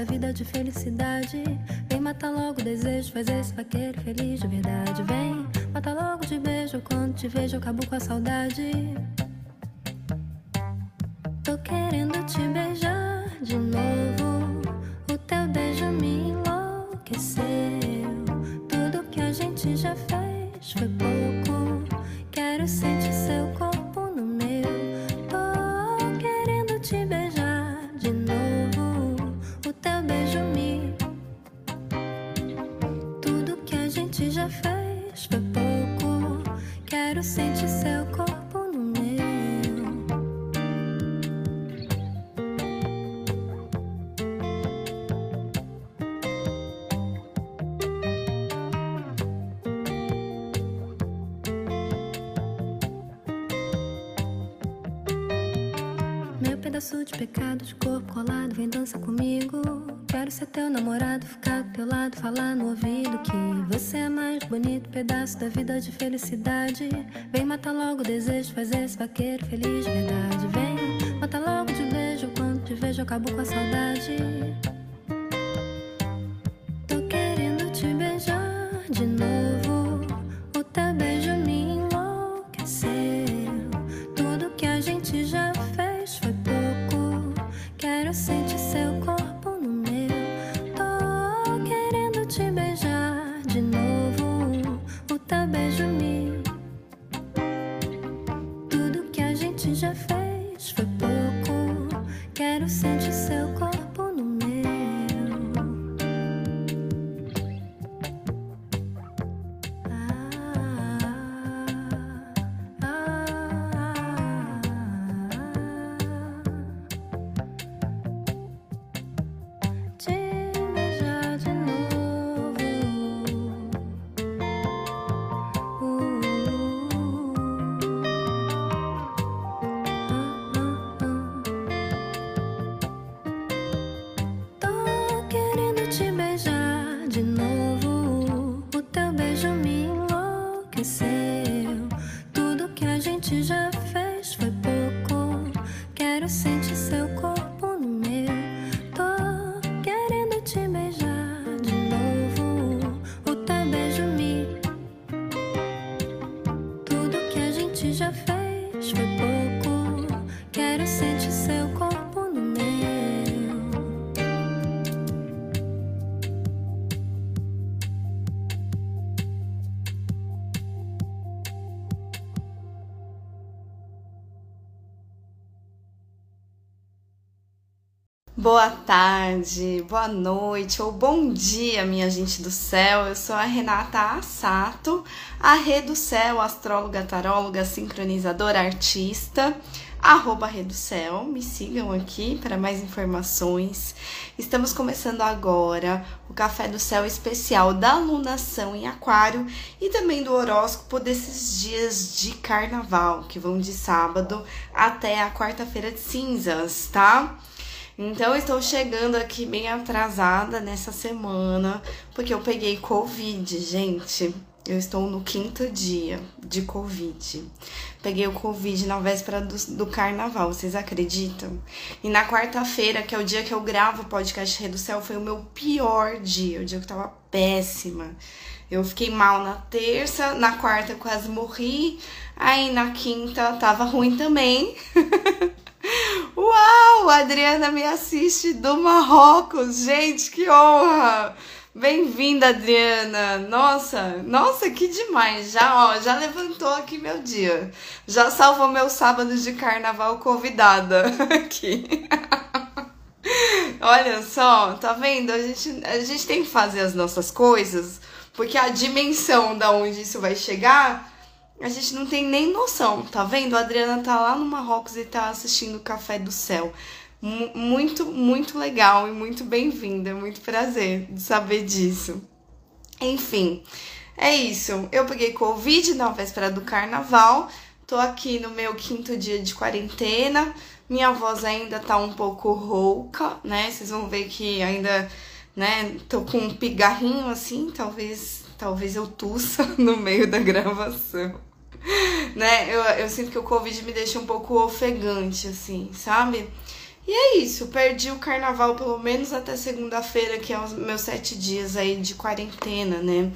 da vida de felicidade. Vem matar logo o desejo, faz esse vaqueiro feliz de verdade. Vem, mata logo de beijo, quando te vejo acabo com a saudade. Tô querendo te beijar felicidade. Vem matar logo o desejo, faz esse vaqueiro feliz Boa tarde, boa noite ou bom dia, minha gente do céu. Eu sou a Renata Assato, a Rê do Céu, astróloga, taróloga, sincronizadora, artista, arroba Rê do Céu. Me sigam aqui para mais informações. Estamos começando agora o Café do Céu especial da alunação em Aquário e também do horóscopo desses dias de carnaval, que vão de sábado até a quarta-feira de cinzas, tá? Então, estou chegando aqui bem atrasada nessa semana, porque eu peguei Covid, gente. Eu estou no quinto dia de Covid. Peguei o Covid na véspera do, do carnaval, vocês acreditam? E na quarta-feira, que é o dia que eu gravo o podcast Rei do Céu, foi o meu pior dia, o dia que eu tava péssima. Eu fiquei mal na terça, na quarta quase morri, aí na quinta tava ruim também. Uau, a Adriana me assiste do Marrocos, gente, que honra! Bem-vinda, Adriana. Nossa, nossa, que demais. Já, ó, já levantou aqui meu dia. Já salvou meu sábado de carnaval convidada aqui. Olha só, tá vendo? A gente, a gente tem que fazer as nossas coisas, porque a dimensão da onde isso vai chegar, a gente não tem nem noção, tá vendo? A Adriana tá lá no Marrocos e tá assistindo o Café do Céu. Mu- Muito, muito legal e muito bem-vinda. Muito prazer de saber disso. Enfim, é isso. Eu peguei Covid na véspera do carnaval. Tô aqui no meu quinto dia de quarentena. Minha voz ainda tá um pouco rouca, né? Vocês vão ver que ainda, né, tô com um pigarrinho assim, talvez talvez eu tussa no meio da gravação. Né? Eu, eu sinto que o Covid me deixa um pouco ofegante, assim, sabe? E é isso, perdi o carnaval pelo menos até segunda-feira, que é os meus sete dias aí de quarentena, né?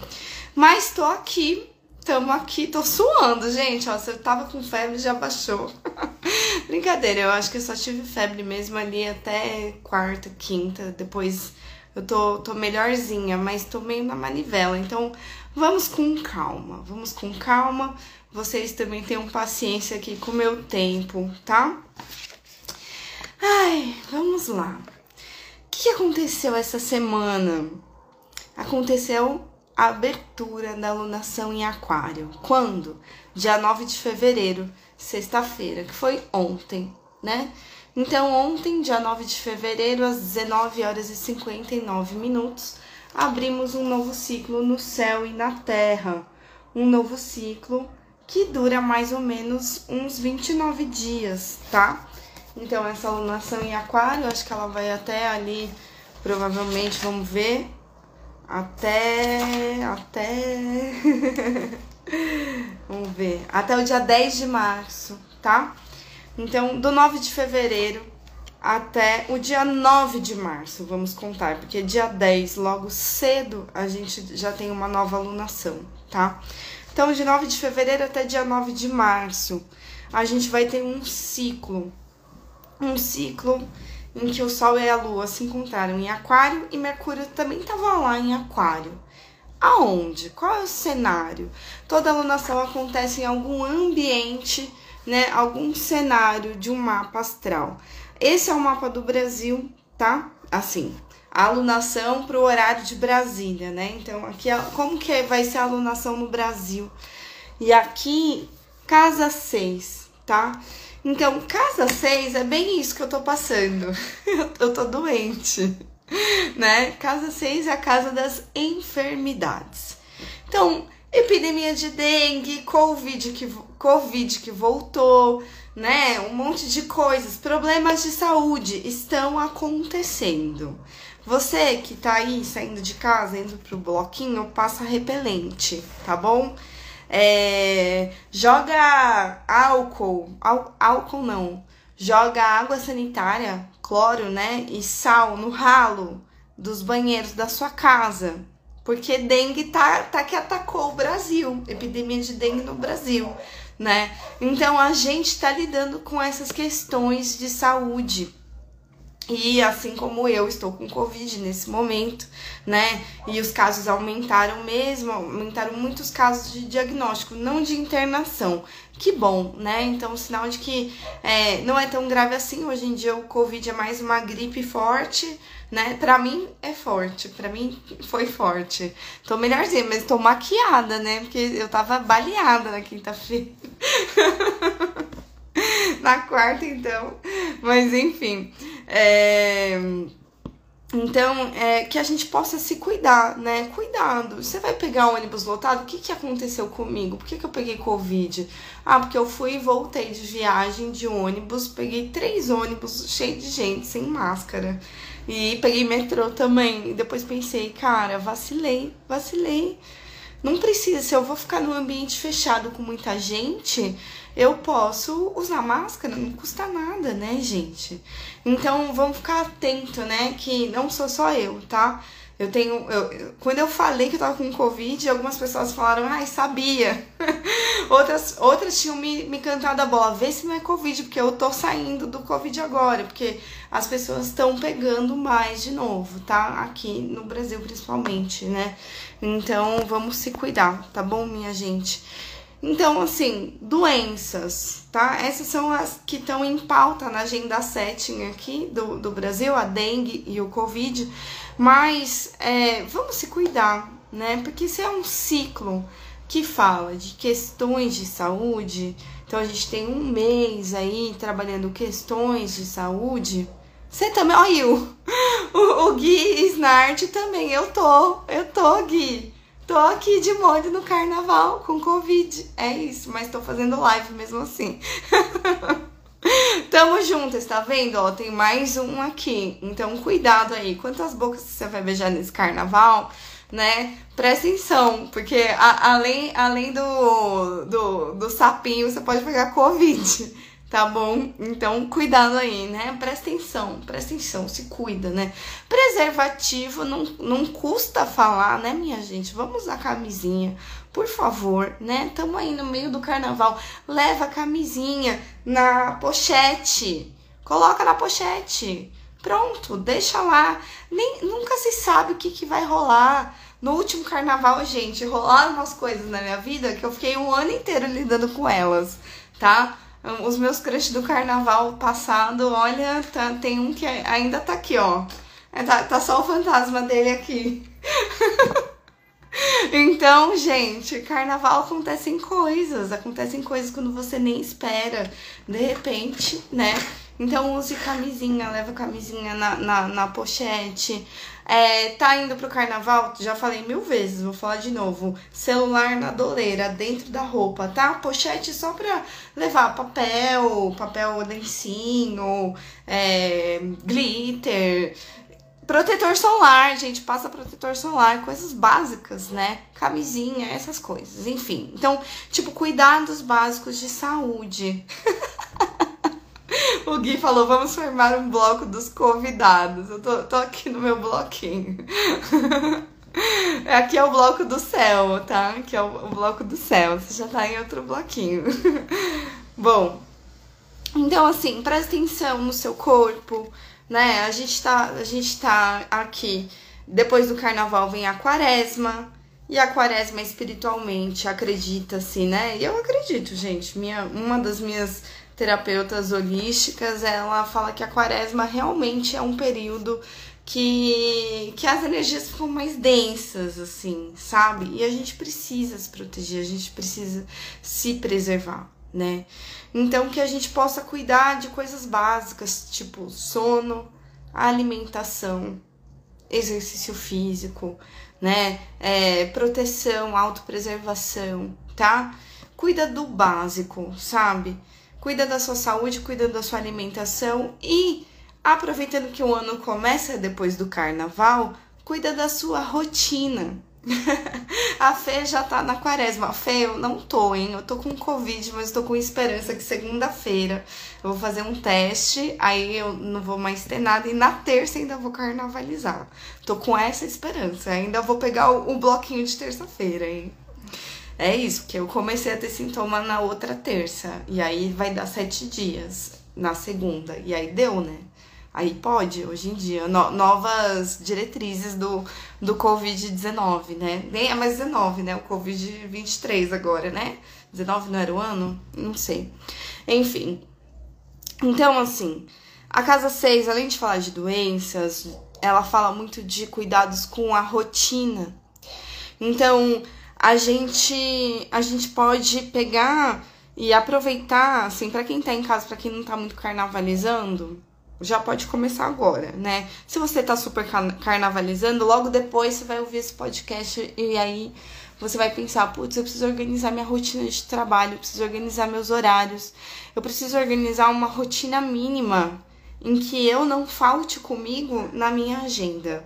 Mas tô aqui, tamo aqui, tô suando, gente. Ó, se eu tava com febre, já baixou. Brincadeira, eu acho que eu só tive febre mesmo ali até quarta, quinta. Depois eu tô, tô melhorzinha, mas tô meio na manivela. Então vamos com calma, vamos com calma. Vocês também tenham paciência aqui com o meu tempo, tá? Ai, vamos lá. O que aconteceu essa semana? Aconteceu a abertura da alunação em Aquário. Quando? Dia 9 de fevereiro, sexta-feira, que foi ontem, né? Então, ontem, dia 9 de fevereiro, às 19 horas e 59 minutos, abrimos um novo ciclo no céu e na terra. Um novo ciclo que dura mais ou menos uns 29 dias, tá? Então, essa alunação em aquário, acho que ela vai até ali, provavelmente, vamos ver, até, até, vamos ver, até o dia 10 de março, tá? Então, do 9 de fevereiro até o dia 9 de março, vamos contar, porque dia 10, logo cedo, a gente já tem uma nova alunação, tá? Então, de 9 de fevereiro até dia 9 de março, a gente vai ter um ciclo um ciclo em que o Sol e a Lua se encontraram em Aquário e Mercúrio também estava lá em Aquário. Aonde? Qual é o cenário? Toda alunação acontece em algum ambiente, né? Algum cenário de um mapa astral. Esse é o mapa do Brasil, tá? Assim, a alunação para o horário de Brasília, né? Então, aqui, como que vai ser a alunação no Brasil? E aqui, casa 6, tá? Então, casa 6 é bem isso que eu tô passando. eu tô doente, né? Casa 6 é a casa das enfermidades. Então, epidemia de dengue, covid que, COVID que voltou, né? Um monte de coisas, problemas de saúde estão acontecendo. Você que tá aí saindo de casa, indo pro bloquinho, passa repelente, tá bom? É, joga álcool, álcool não, joga água sanitária, cloro, né, e sal no ralo dos banheiros da sua casa. Porque dengue tá, tá que atacou o Brasil, epidemia de dengue no Brasil, né? Então a gente tá lidando com essas questões de saúde e assim como eu estou com Covid nesse momento, né? E os casos aumentaram mesmo, aumentaram muitos casos de diagnóstico, não de internação. Que bom, né? Então, sinal de que é, não é tão grave assim. Hoje em dia o Covid é mais uma gripe forte, né? Pra mim é forte, pra mim foi forte. Tô melhorzinha, mas tô maquiada, né? Porque eu tava baleada na quinta-feira. na quarta, então. Mas enfim. É... Então, é, que a gente possa se cuidar, né? Cuidado. Você vai pegar um ônibus lotado? O que, que aconteceu comigo? Por que, que eu peguei Covid? Ah, porque eu fui e voltei de viagem de ônibus. Peguei três ônibus cheios de gente, sem máscara. E peguei metrô também. E depois pensei, cara, vacilei, vacilei. Não precisa, se eu vou ficar num ambiente fechado com muita gente, eu posso usar máscara, não custa nada, né, gente? Então vamos ficar atento, né? Que não sou só eu, tá? Eu tenho. Eu, quando eu falei que eu tava com Covid, algumas pessoas falaram, ai, sabia. outras, outras tinham me, me cantado a bola, vê se não é Covid, porque eu tô saindo do Covid agora, porque as pessoas estão pegando mais de novo, tá? Aqui no Brasil, principalmente, né? Então vamos se cuidar, tá bom, minha gente? Então, assim, doenças, tá? Essas são as que estão em pauta na agenda setting aqui do, do Brasil, a dengue e o Covid. Mas é, vamos se cuidar, né? Porque isso é um ciclo que fala de questões de saúde. Então a gente tem um mês aí trabalhando questões de saúde. Você também, olha o, o, o Gui Snart também. Eu tô, eu tô, Gui. Tô aqui de molho no carnaval com Covid. É isso, mas tô fazendo live mesmo assim. Tamo juntas, tá vendo? Ó, tem mais um aqui. Então, cuidado aí. Quantas bocas você vai beijar nesse carnaval? né? Presta atenção, porque a, além, além do, do, do sapinho, você pode pegar Covid, tá bom? Então, cuidado aí, né? Presta atenção, presta atenção, se cuida, né? Preservativo não, não custa falar, né, minha gente? Vamos usar camisinha, por favor, né? Tamo aí no meio do carnaval, leva a camisinha na pochete, coloca na pochete. Pronto, deixa lá. Nem, nunca se sabe o que, que vai rolar. No último carnaval, gente, rolaram umas coisas na minha vida que eu fiquei um ano inteiro lidando com elas, tá? Os meus crushes do carnaval passado, olha, tá, tem um que ainda tá aqui, ó. É, tá, tá só o fantasma dele aqui. Então, gente, carnaval acontecem coisas, acontecem coisas quando você nem espera, de repente, né? Então use camisinha, leva camisinha na, na, na pochete. É, tá indo pro carnaval? Já falei mil vezes, vou falar de novo. Celular na doleira, dentro da roupa, tá? Pochete só pra levar papel, papel lencinho, é, glitter. Protetor solar, gente, passa protetor solar, coisas básicas, né? Camisinha, essas coisas, enfim. Então, tipo, cuidados básicos de saúde. O Gui falou: vamos formar um bloco dos convidados. Eu tô, tô aqui no meu bloquinho. Aqui é o bloco do céu, tá? Aqui é o, o bloco do céu. Você já tá em outro bloquinho. Bom, então assim, presta atenção no seu corpo, né? A gente tá, a gente tá aqui. Depois do carnaval vem a quaresma. E a quaresma espiritualmente, acredita-se, né? E eu acredito, gente. Minha, uma das minhas terapeutas holísticas, ela fala que a quaresma realmente é um período que, que as energias ficam mais densas, assim, sabe? E a gente precisa se proteger, a gente precisa se preservar, né? Então, que a gente possa cuidar de coisas básicas, tipo sono, alimentação, exercício físico, né? É, proteção, autopreservação, tá? Cuida do básico, sabe? Cuida da sua saúde, cuida da sua alimentação e, aproveitando que o ano começa depois do carnaval, cuida da sua rotina. a Fê já tá na quaresma. Fê, eu não tô, hein? Eu tô com Covid, mas tô com esperança que segunda-feira eu vou fazer um teste, aí eu não vou mais ter nada e na terça ainda vou carnavalizar. Tô com essa esperança. Ainda vou pegar o, o bloquinho de terça-feira, hein? É isso, porque eu comecei a ter sintoma na outra terça. E aí vai dar sete dias na segunda. E aí deu, né? Aí pode, hoje em dia. No, novas diretrizes do, do Covid-19, né? Nem é mais 19, né? O Covid-23 agora, né? 19 não era o ano? Não sei. Enfim. Então, assim, a casa 6, além de falar de doenças, ela fala muito de cuidados com a rotina. Então, a gente a gente pode pegar e aproveitar, assim, para quem tá em casa, para quem não tá muito carnavalizando, já pode começar agora, né? Se você tá super carnavalizando, logo depois você vai ouvir esse podcast e aí você vai pensar, putz, eu preciso organizar minha rotina de trabalho, eu preciso organizar meus horários, eu preciso organizar uma rotina mínima em que eu não falte comigo na minha agenda.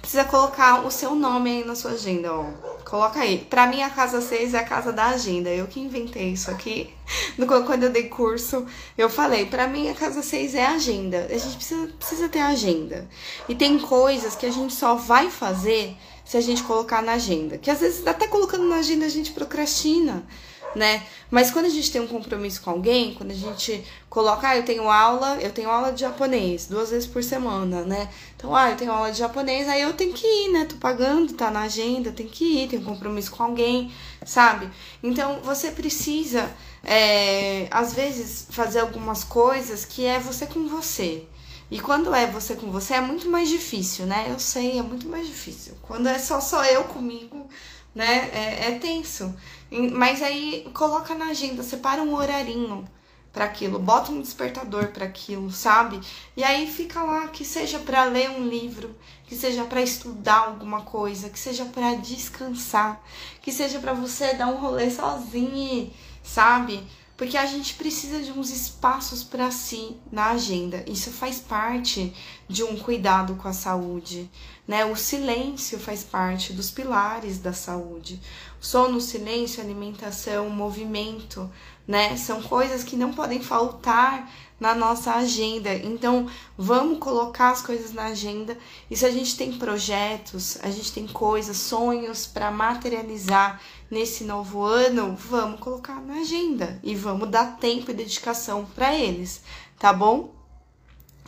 Precisa colocar o seu nome aí na sua agenda, ó. Coloca aí. Pra mim, a casa 6 é a casa da agenda. Eu que inventei isso aqui. Quando eu dei curso, eu falei, pra mim, a casa 6 é a agenda. A gente precisa, precisa ter agenda. E tem coisas que a gente só vai fazer se a gente colocar na agenda. Que às vezes, até colocando na agenda, a gente procrastina né? Mas quando a gente tem um compromisso com alguém, quando a gente coloca, ah, eu tenho aula, eu tenho aula de japonês duas vezes por semana, né? Então, ah, eu tenho aula de japonês, aí eu tenho que ir, né? Tô pagando, tá na agenda, tem que ir, tem compromisso com alguém, sabe? Então, você precisa, é, às vezes, fazer algumas coisas que é você com você. E quando é você com você é muito mais difícil, né? Eu sei, é muito mais difícil. Quando é só só eu comigo, né? É, é tenso. Mas aí coloca na agenda, separa um horarinho para aquilo, bota um despertador para aquilo, sabe? E aí fica lá, que seja para ler um livro, que seja para estudar alguma coisa, que seja para descansar, que seja para você dar um rolê sozinho, sabe? Porque a gente precisa de uns espaços para si na agenda. Isso faz parte de um cuidado com a saúde, né? O silêncio faz parte dos pilares da saúde. Sono, silêncio, alimentação, movimento, né? São coisas que não podem faltar na nossa agenda. Então, vamos colocar as coisas na agenda. E se a gente tem projetos, a gente tem coisas, sonhos para materializar nesse novo ano, vamos colocar na agenda e vamos dar tempo e dedicação para eles, tá bom?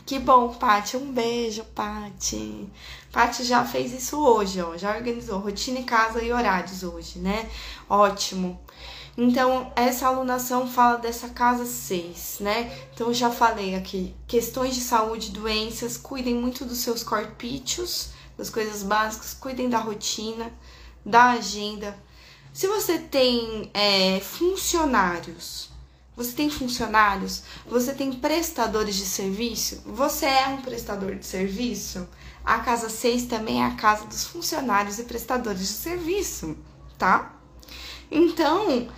Que bom, Pati. Um beijo, Pati. Pati já fez isso hoje, ó. Já organizou rotina em casa e horários hoje, né? Ótimo. Então, essa alunação fala dessa casa 6, né? Então, já falei aqui, questões de saúde, doenças, cuidem muito dos seus corpícios, das coisas básicas, cuidem da rotina, da agenda. Se você tem é, funcionários, você tem funcionários, você tem prestadores de serviço, você é um prestador de serviço, a casa 6 também é a casa dos funcionários e prestadores de serviço, tá? Então,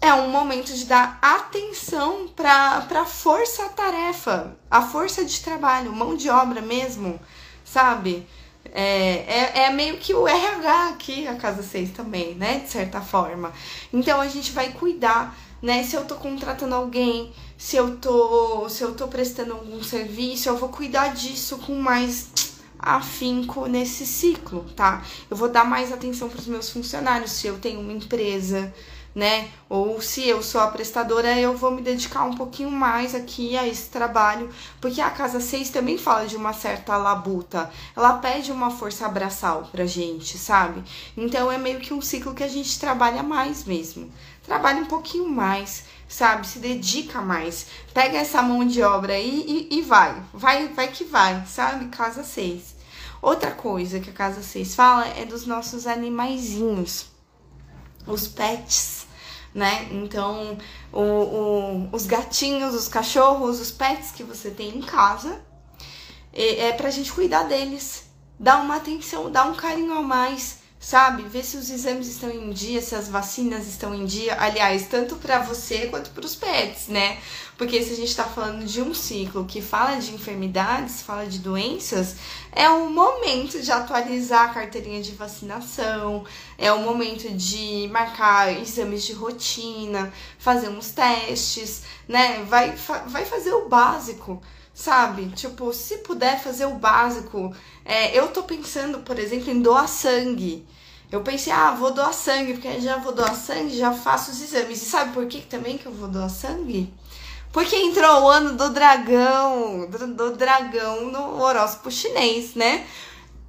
é um momento de dar atenção para a força-tarefa, a força de trabalho, mão de obra mesmo, sabe? É, é, é, meio que o RH aqui, a Casa 6 também, né? De certa forma. Então a gente vai cuidar, né? Se eu tô contratando alguém, se eu tô, se eu tô prestando algum serviço, eu vou cuidar disso com mais afinco nesse ciclo, tá? Eu vou dar mais atenção para os meus funcionários, se eu tenho uma empresa, né? Ou se eu sou a prestadora, eu vou me dedicar um pouquinho mais aqui a esse trabalho, porque a casa 6 também fala de uma certa labuta. Ela pede uma força abraçal pra gente, sabe? Então é meio que um ciclo que a gente trabalha mais mesmo. Trabalha um pouquinho mais, sabe? Se dedica mais. Pega essa mão de obra aí e, e vai. Vai, vai que vai, sabe? Casa 6. Outra coisa que a casa 6 fala é dos nossos animaizinhos, os pets né? Então, o, o, os gatinhos, os cachorros, os pets que você tem em casa, é, é pra gente cuidar deles, dar uma atenção, dar um carinho a mais, sabe? Ver se os exames estão em dia, se as vacinas estão em dia. Aliás, tanto para você quanto para os pets, né? Porque se a gente está falando de um ciclo que fala de enfermidades, fala de doenças, é o momento de atualizar a carteirinha de vacinação, é o momento de marcar exames de rotina, fazer uns testes, né? Vai, vai fazer o básico sabe? Tipo, se puder fazer o básico. É, eu tô pensando, por exemplo, em doar sangue. Eu pensei, ah, vou doar sangue, porque já vou doar sangue, já faço os exames. E sabe por que também que eu vou doar sangue? Porque entrou o ano do dragão, do, do dragão no horóscopo chinês, né?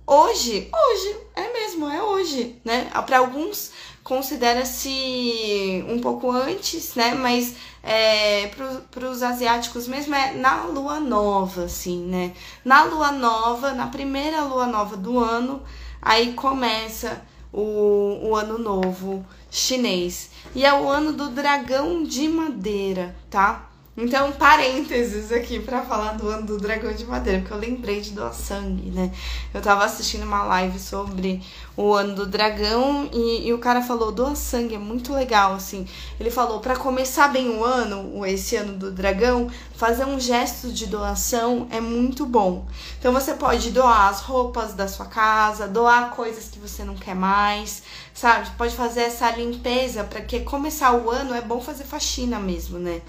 Hoje, hoje, é mesmo, é hoje, né? Para alguns considera-se um pouco antes, né? Mas é, para os asiáticos mesmo é na lua nova, assim, né? Na lua nova, na primeira lua nova do ano, aí começa o, o ano novo chinês. E é o ano do dragão de madeira, tá? Então, parênteses aqui para falar do ano do dragão de madeira, porque eu lembrei de doar sangue, né? Eu tava assistindo uma live sobre o ano do dragão e, e o cara falou: doa sangue, é muito legal, assim. Ele falou: para começar bem o ano, esse ano do dragão, fazer um gesto de doação é muito bom. Então, você pode doar as roupas da sua casa, doar coisas que você não quer mais, sabe? Pode fazer essa limpeza, para que começar o ano é bom fazer faxina mesmo, né?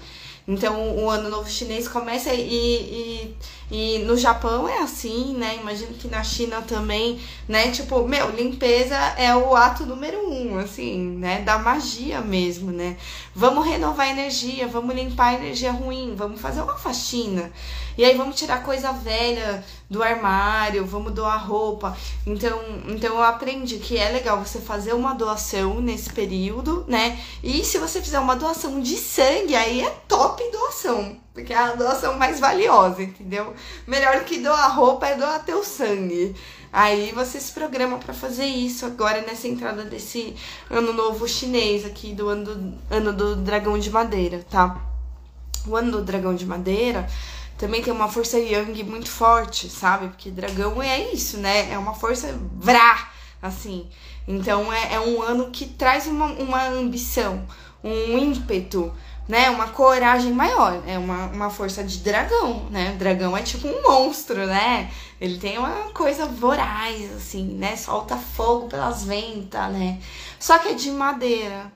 Então o ano novo chinês começa e, e, e no Japão é assim, né? Imagino que na China também, né? Tipo, meu, limpeza é o ato número um, assim, né? Da magia mesmo, né? Vamos renovar energia, vamos limpar a energia ruim, vamos fazer uma faxina. E aí vamos tirar coisa velha do armário, vamos doar roupa. Então, então eu aprendi que é legal você fazer uma doação nesse período, né? E se você fizer uma doação de sangue, aí é top doação, porque é a doação mais valiosa, entendeu? Melhor que doar roupa é doar teu sangue. Aí você se programa para fazer isso agora nessa entrada desse ano novo chinês aqui do ano do, ano do dragão de madeira, tá? O ano do dragão de madeira também tem uma força yang muito forte, sabe? Porque dragão é isso, né? É uma força vrá, assim. Então é, é um ano que traz uma, uma ambição, um ímpeto né, uma coragem maior, é uma, uma força de dragão, né? O dragão é tipo um monstro, né? Ele tem uma coisa voraz, assim, né? Solta fogo pelas ventas, né? Só que é de madeira.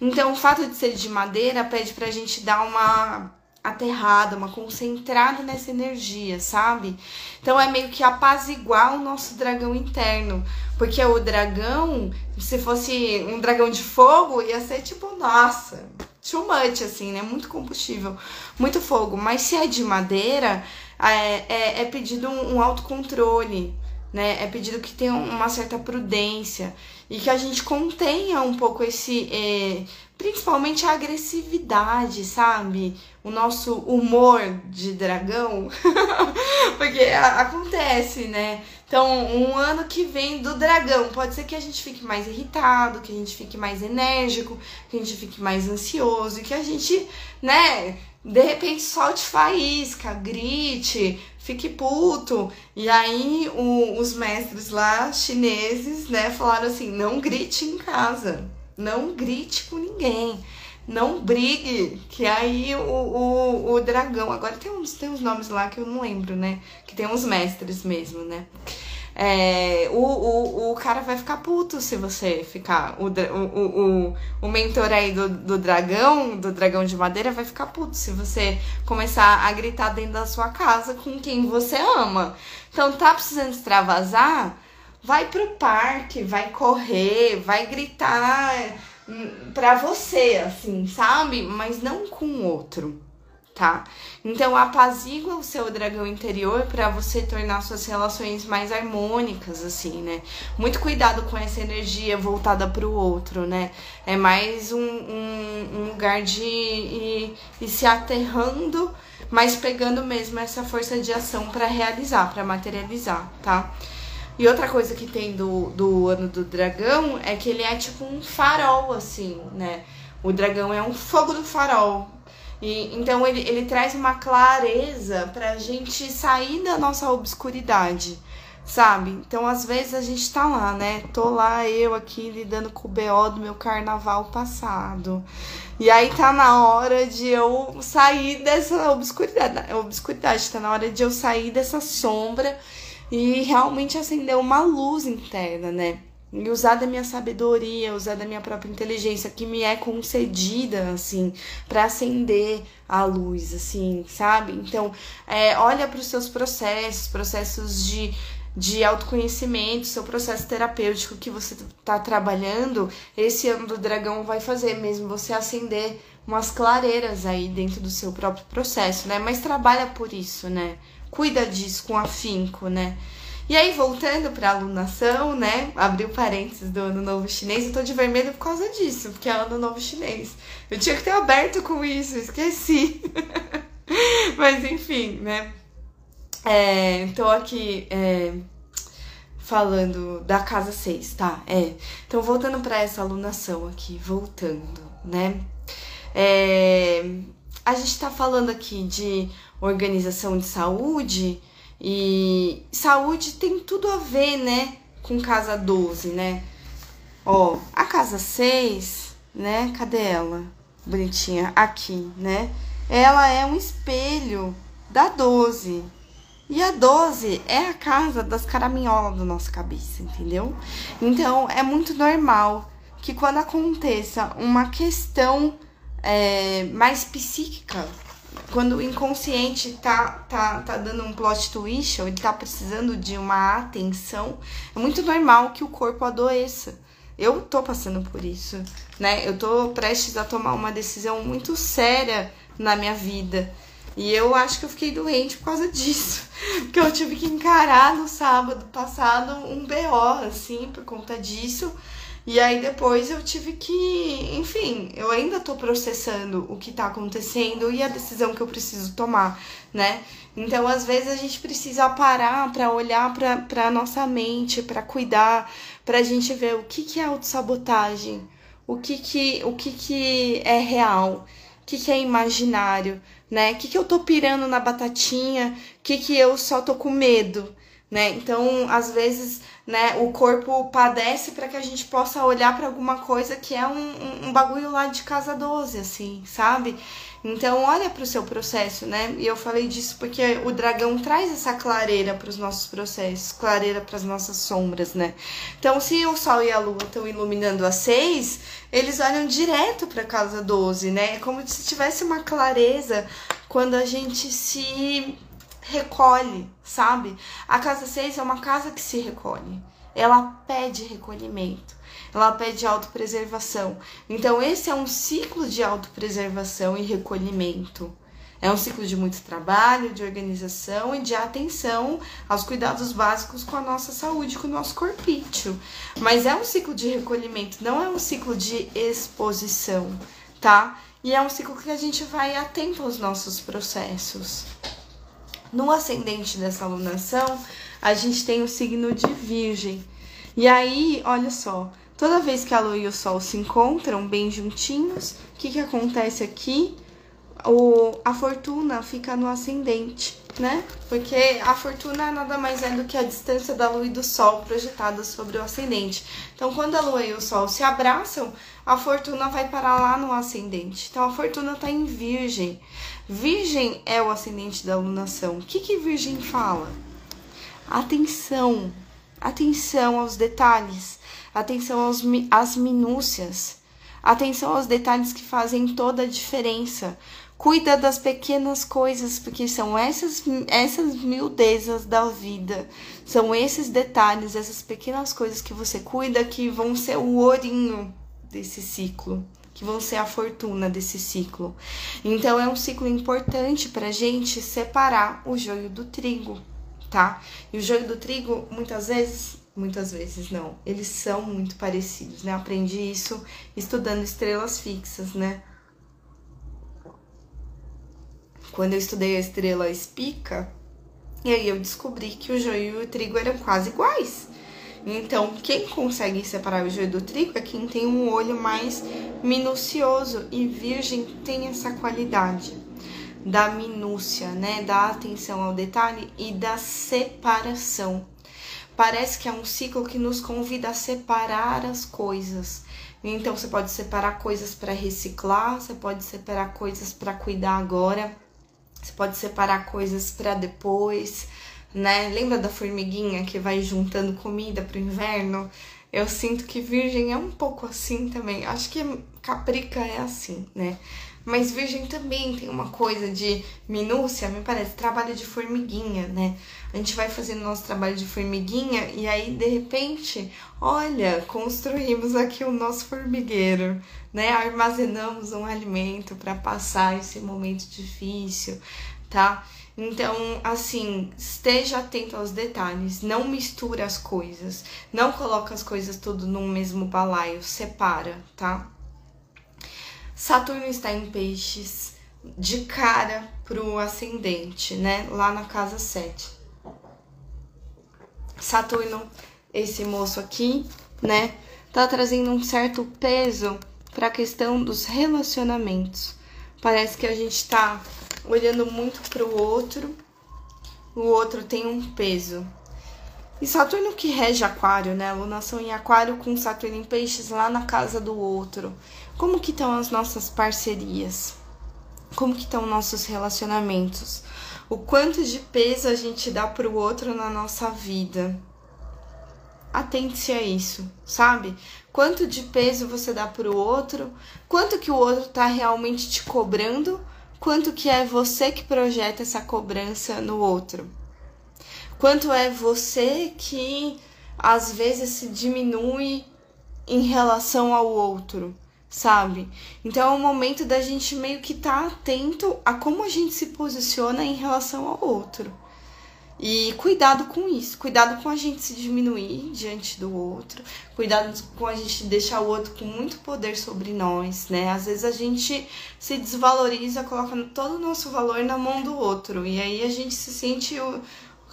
Então, o fato de ser de madeira pede pra gente dar uma aterrada, uma concentrada nessa energia, sabe? Então é meio que apaziguar o nosso dragão interno, porque o dragão, se fosse um dragão de fogo, ia ser tipo, nossa, too much, assim, né? Muito combustível, muito fogo. Mas se é de madeira, é, é, é pedido um, um autocontrole, né? É pedido que tenha uma certa prudência e que a gente contenha um pouco esse. É, principalmente a agressividade, sabe? O nosso humor de dragão. Porque acontece, né? Então, um ano que vem do dragão, pode ser que a gente fique mais irritado, que a gente fique mais enérgico, que a gente fique mais ansioso e que a gente, né, de repente solte faísca, grite, fique puto. E aí o, os mestres lá chineses, né, falaram assim: não grite em casa, não grite com ninguém, não brigue, que aí o, o, o dragão. Agora tem uns, tem uns nomes lá que eu não lembro, né? Que tem uns mestres mesmo, né? É, o, o, o cara vai ficar puto se você ficar. O, o, o, o mentor aí do, do dragão, do dragão de madeira, vai ficar puto se você começar a gritar dentro da sua casa com quem você ama. Então, tá precisando extravasar? Vai pro parque, vai correr, vai gritar pra você, assim, sabe? Mas não com o outro tá? Então apazigua o seu dragão interior para você tornar suas relações mais harmônicas, assim, né? Muito cuidado com essa energia voltada para o outro, né? É mais um, um, um lugar de ir, ir se aterrando, mas pegando mesmo essa força de ação para realizar, para materializar, tá? E outra coisa que tem do, do ano do dragão é que ele é tipo um farol, assim, né? O dragão é um fogo do farol, e, então ele, ele traz uma clareza pra gente sair da nossa obscuridade, sabe? Então às vezes a gente tá lá, né? Tô lá eu aqui lidando com o BO do meu carnaval passado. E aí tá na hora de eu sair dessa obscuridade, obscuridade, tá na hora de eu sair dessa sombra e realmente acender uma luz interna, né? e usar da minha sabedoria, usar da minha própria inteligência que me é concedida, assim, para acender a luz, assim, sabe? Então, é, olha para os seus processos, processos de, de autoconhecimento, seu processo terapêutico que você está trabalhando, esse ano do dragão vai fazer mesmo você acender umas clareiras aí dentro do seu próprio processo, né? Mas trabalha por isso, né? Cuida disso com afinco, né? E aí, voltando para a alunação, né? Abriu parênteses do Ano Novo Chinês, eu tô de vermelho por causa disso, porque é Ano Novo Chinês. Eu tinha que ter aberto com isso, esqueci. Mas enfim, né? É, tô aqui é, falando da casa 6, tá? É. Então, voltando para essa alunação aqui, voltando, né? É, a gente tá falando aqui de organização de saúde e saúde tem tudo a ver, né, com casa 12, né? Ó, a casa 6, né? Cadê ela? Bonitinha, aqui, né? Ela é um espelho da 12. E a 12 é a casa das caraminholas da nossa cabeça, entendeu? Então é muito normal que quando aconteça uma questão é, mais psíquica quando o inconsciente tá, tá, tá dando um plot twist, ou ele tá precisando de uma atenção, é muito normal que o corpo adoeça. Eu tô passando por isso, né? Eu tô prestes a tomar uma decisão muito séria na minha vida. E eu acho que eu fiquei doente por causa disso. Porque eu tive que encarar no sábado passado um BO, assim, por conta disso. E aí depois eu tive que, enfim, eu ainda tô processando o que tá acontecendo e a decisão que eu preciso tomar, né? Então, às vezes a gente precisa parar para olhar para para nossa mente, para cuidar, pra gente ver o que que é autossabotagem, o que que o que que é real, o que que é imaginário, né? O que que eu tô pirando na batatinha, o que que eu só tô com medo, né? Então, às vezes, né, o corpo padece para que a gente possa olhar para alguma coisa que é um, um, bagulho lá de casa 12, assim, sabe? Então, olha para o seu processo, né? E eu falei disso porque o dragão traz essa clareira para os nossos processos, clareira para as nossas sombras, né? Então, se o sol e a lua estão iluminando a 6, eles olham direto para casa 12, né? É como se tivesse uma clareza quando a gente se recolhe, sabe? A casa 6 é uma casa que se recolhe. Ela pede recolhimento, ela pede autopreservação. Então, esse é um ciclo de autopreservação e recolhimento. É um ciclo de muito trabalho, de organização e de atenção aos cuidados básicos com a nossa saúde, com o nosso corpício. Mas é um ciclo de recolhimento, não é um ciclo de exposição, tá? E é um ciclo que a gente vai atento aos nossos processos. No ascendente dessa alunação, a gente tem o signo de Virgem. E aí, olha só, toda vez que a Lua e o Sol se encontram bem juntinhos, o que, que acontece aqui? O, a fortuna fica no ascendente, né? Porque a fortuna nada mais é do que a distância da Lua e do Sol projetada sobre o ascendente. Então, quando a Lua e o Sol se abraçam, a fortuna vai parar lá no ascendente. Então, a fortuna está em Virgem. Virgem é o ascendente da alunação. O que, que Virgem fala? Atenção, atenção aos detalhes, atenção aos, às minúcias, atenção aos detalhes que fazem toda a diferença. Cuida das pequenas coisas, porque são essas, essas miudezas da vida, são esses detalhes, essas pequenas coisas que você cuida que vão ser o ourinho desse ciclo que vão ser a fortuna desse ciclo. Então é um ciclo importante para gente separar o joio do trigo, tá? E o joio do trigo, muitas vezes, muitas vezes não, eles são muito parecidos, né? aprendi isso estudando estrelas fixas, né? Quando eu estudei a estrela espica, e aí eu descobri que o joio e o trigo eram quase iguais. Então, quem consegue separar o joio do trigo é quem tem um olho mais minucioso e virgem tem essa qualidade da minúcia, né, da atenção ao detalhe e da separação. Parece que é um ciclo que nos convida a separar as coisas. Então você pode separar coisas para reciclar, você pode separar coisas para cuidar agora, você pode separar coisas para depois, né? Lembra da formiguinha que vai juntando comida pro inverno? Eu sinto que Virgem é um pouco assim também. Acho que Caprica é assim, né? Mas Virgem também tem uma coisa de minúcia, me parece, trabalho de formiguinha, né? A gente vai fazendo nosso trabalho de formiguinha e aí, de repente, olha, construímos aqui o nosso formigueiro, né? Armazenamos um alimento para passar esse momento difícil, tá? Então, assim, esteja atento aos detalhes, não misture as coisas, não coloque as coisas tudo num mesmo balaio, separa, tá? Saturno está em peixes de cara pro ascendente, né? Lá na casa 7. Saturno, esse moço aqui, né, tá trazendo um certo peso para a questão dos relacionamentos. Parece que a gente tá olhando muito para o outro, o outro tem um peso. E Saturno que rege Aquário, né? Lunação em Aquário com Saturno em Peixes lá na casa do outro. Como que estão as nossas parcerias? Como que estão nossos relacionamentos? O quanto de peso a gente dá para o outro na nossa vida? Atente-se a isso, sabe? Quanto de peso você dá para o outro? Quanto que o outro está realmente te cobrando quanto que é você que projeta essa cobrança no outro. Quanto é você que às vezes se diminui em relação ao outro, sabe? Então é o momento da gente meio que tá atento a como a gente se posiciona em relação ao outro. E cuidado com isso, cuidado com a gente se diminuir diante do outro, cuidado com a gente deixar o outro com muito poder sobre nós, né? Às vezes a gente se desvaloriza, coloca todo o nosso valor na mão do outro, e aí a gente se sente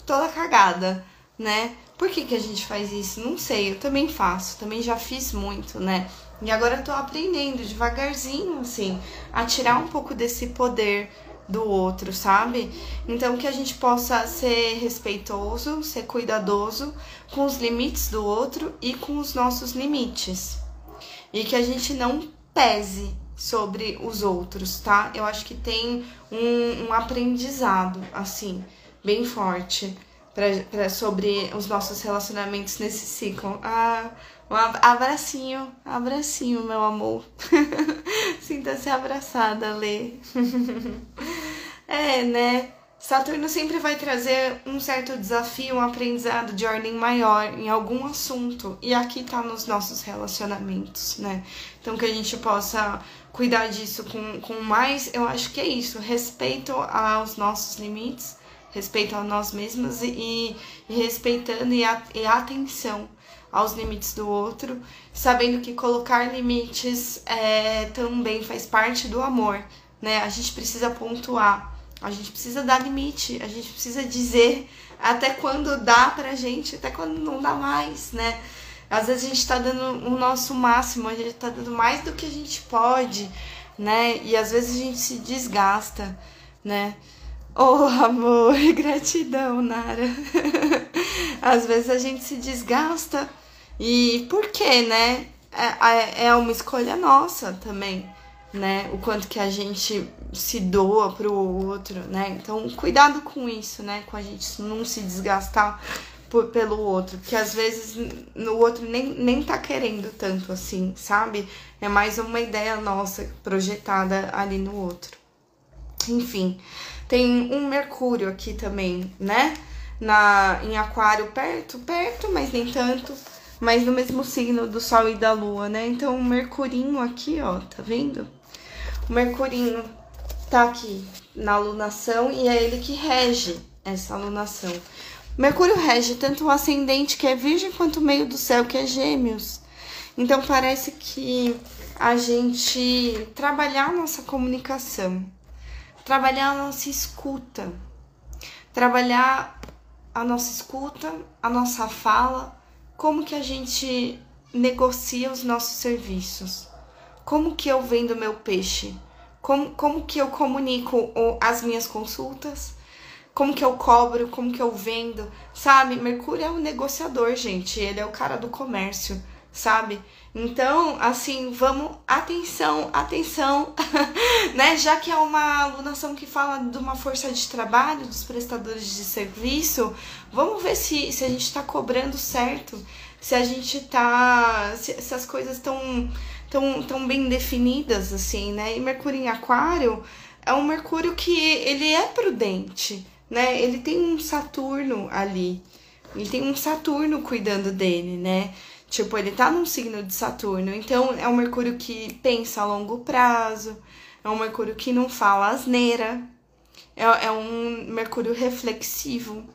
toda cagada, né? Por que, que a gente faz isso? Não sei, eu também faço, também já fiz muito, né? E agora eu tô aprendendo devagarzinho, assim, a tirar um pouco desse poder do outro, sabe? Então que a gente possa ser respeitoso, ser cuidadoso com os limites do outro e com os nossos limites. E que a gente não pese sobre os outros, tá? Eu acho que tem um, um aprendizado, assim, bem forte pra, pra, sobre os nossos relacionamentos nesse ciclo. Ah, um abracinho, abracinho, meu amor. Sinta-se abraçada, Lê. é, né? Saturno sempre vai trazer um certo desafio, um aprendizado de ordem maior em algum assunto. E aqui tá nos nossos relacionamentos, né? Então que a gente possa cuidar disso com, com mais, eu acho que é isso, respeito aos nossos limites, respeito a nós mesmos e, e respeitando e, a, e atenção aos limites do outro, sabendo que colocar limites é, também faz parte do amor, né? A gente precisa pontuar, a gente precisa dar limite, a gente precisa dizer até quando dá pra gente, até quando não dá mais, né? Às vezes a gente tá dando o nosso máximo, a gente tá dando mais do que a gente pode, né? E às vezes a gente se desgasta, né? Oh, amor, gratidão, Nara. às vezes a gente se desgasta e por quê, né? É, é, uma escolha nossa também, né? O quanto que a gente se doa pro outro, né? Então, cuidado com isso, né? Com a gente não se desgastar por, pelo outro, porque às vezes no outro nem, nem tá querendo tanto assim, sabe? É mais uma ideia nossa projetada ali no outro. Enfim, tem um Mercúrio aqui também, né? Na, em Aquário, perto, perto, mas nem tanto mas no mesmo signo do Sol e da Lua, né? Então o Mercurinho aqui, ó, tá vendo? O Mercurinho tá aqui na alunação e é ele que rege essa alunação. Mercúrio rege tanto o ascendente, que é Virgem, quanto o meio do céu, que é Gêmeos. Então parece que a gente trabalhar a nossa comunicação, trabalhar a nossa escuta, trabalhar a nossa escuta, a nossa fala, como que a gente negocia os nossos serviços? Como que eu vendo meu peixe? Como, como que eu comunico as minhas consultas? Como que eu cobro? Como que eu vendo? Sabe? Mercúrio é um negociador, gente. Ele é o cara do comércio, sabe? Então, assim, vamos, atenção, atenção, né? Já que é uma alunação que fala de uma força de trabalho dos prestadores de serviço, vamos ver se, se a gente está cobrando certo, se a gente tá. se, se as coisas estão tão, tão bem definidas, assim, né? E Mercúrio em Aquário é um Mercúrio que ele é prudente, né? Ele tem um Saturno ali. Ele tem um Saturno cuidando dele, né? Tipo, ele tá num signo de Saturno, então é um Mercúrio que pensa a longo prazo, é um Mercúrio que não fala asneira, é, é um Mercúrio reflexivo,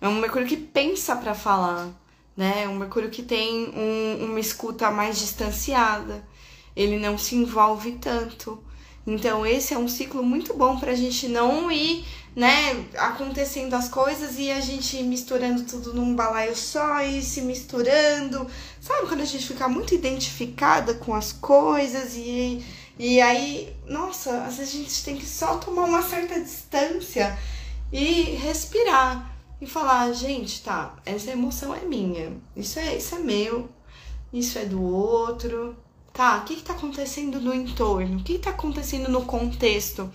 é um Mercúrio que pensa para falar, né? É um Mercúrio que tem um, uma escuta mais distanciada, ele não se envolve tanto. Então, esse é um ciclo muito bom pra gente não ir né, acontecendo as coisas e a gente misturando tudo num balaio só e se misturando. Sabe quando a gente fica muito identificada com as coisas e, e aí, nossa, às vezes a gente tem que só tomar uma certa distância e respirar e falar, gente, tá, essa emoção é minha, isso é, isso é meu, isso é do outro, tá? O que, que tá acontecendo no entorno? O que, que tá acontecendo no contexto?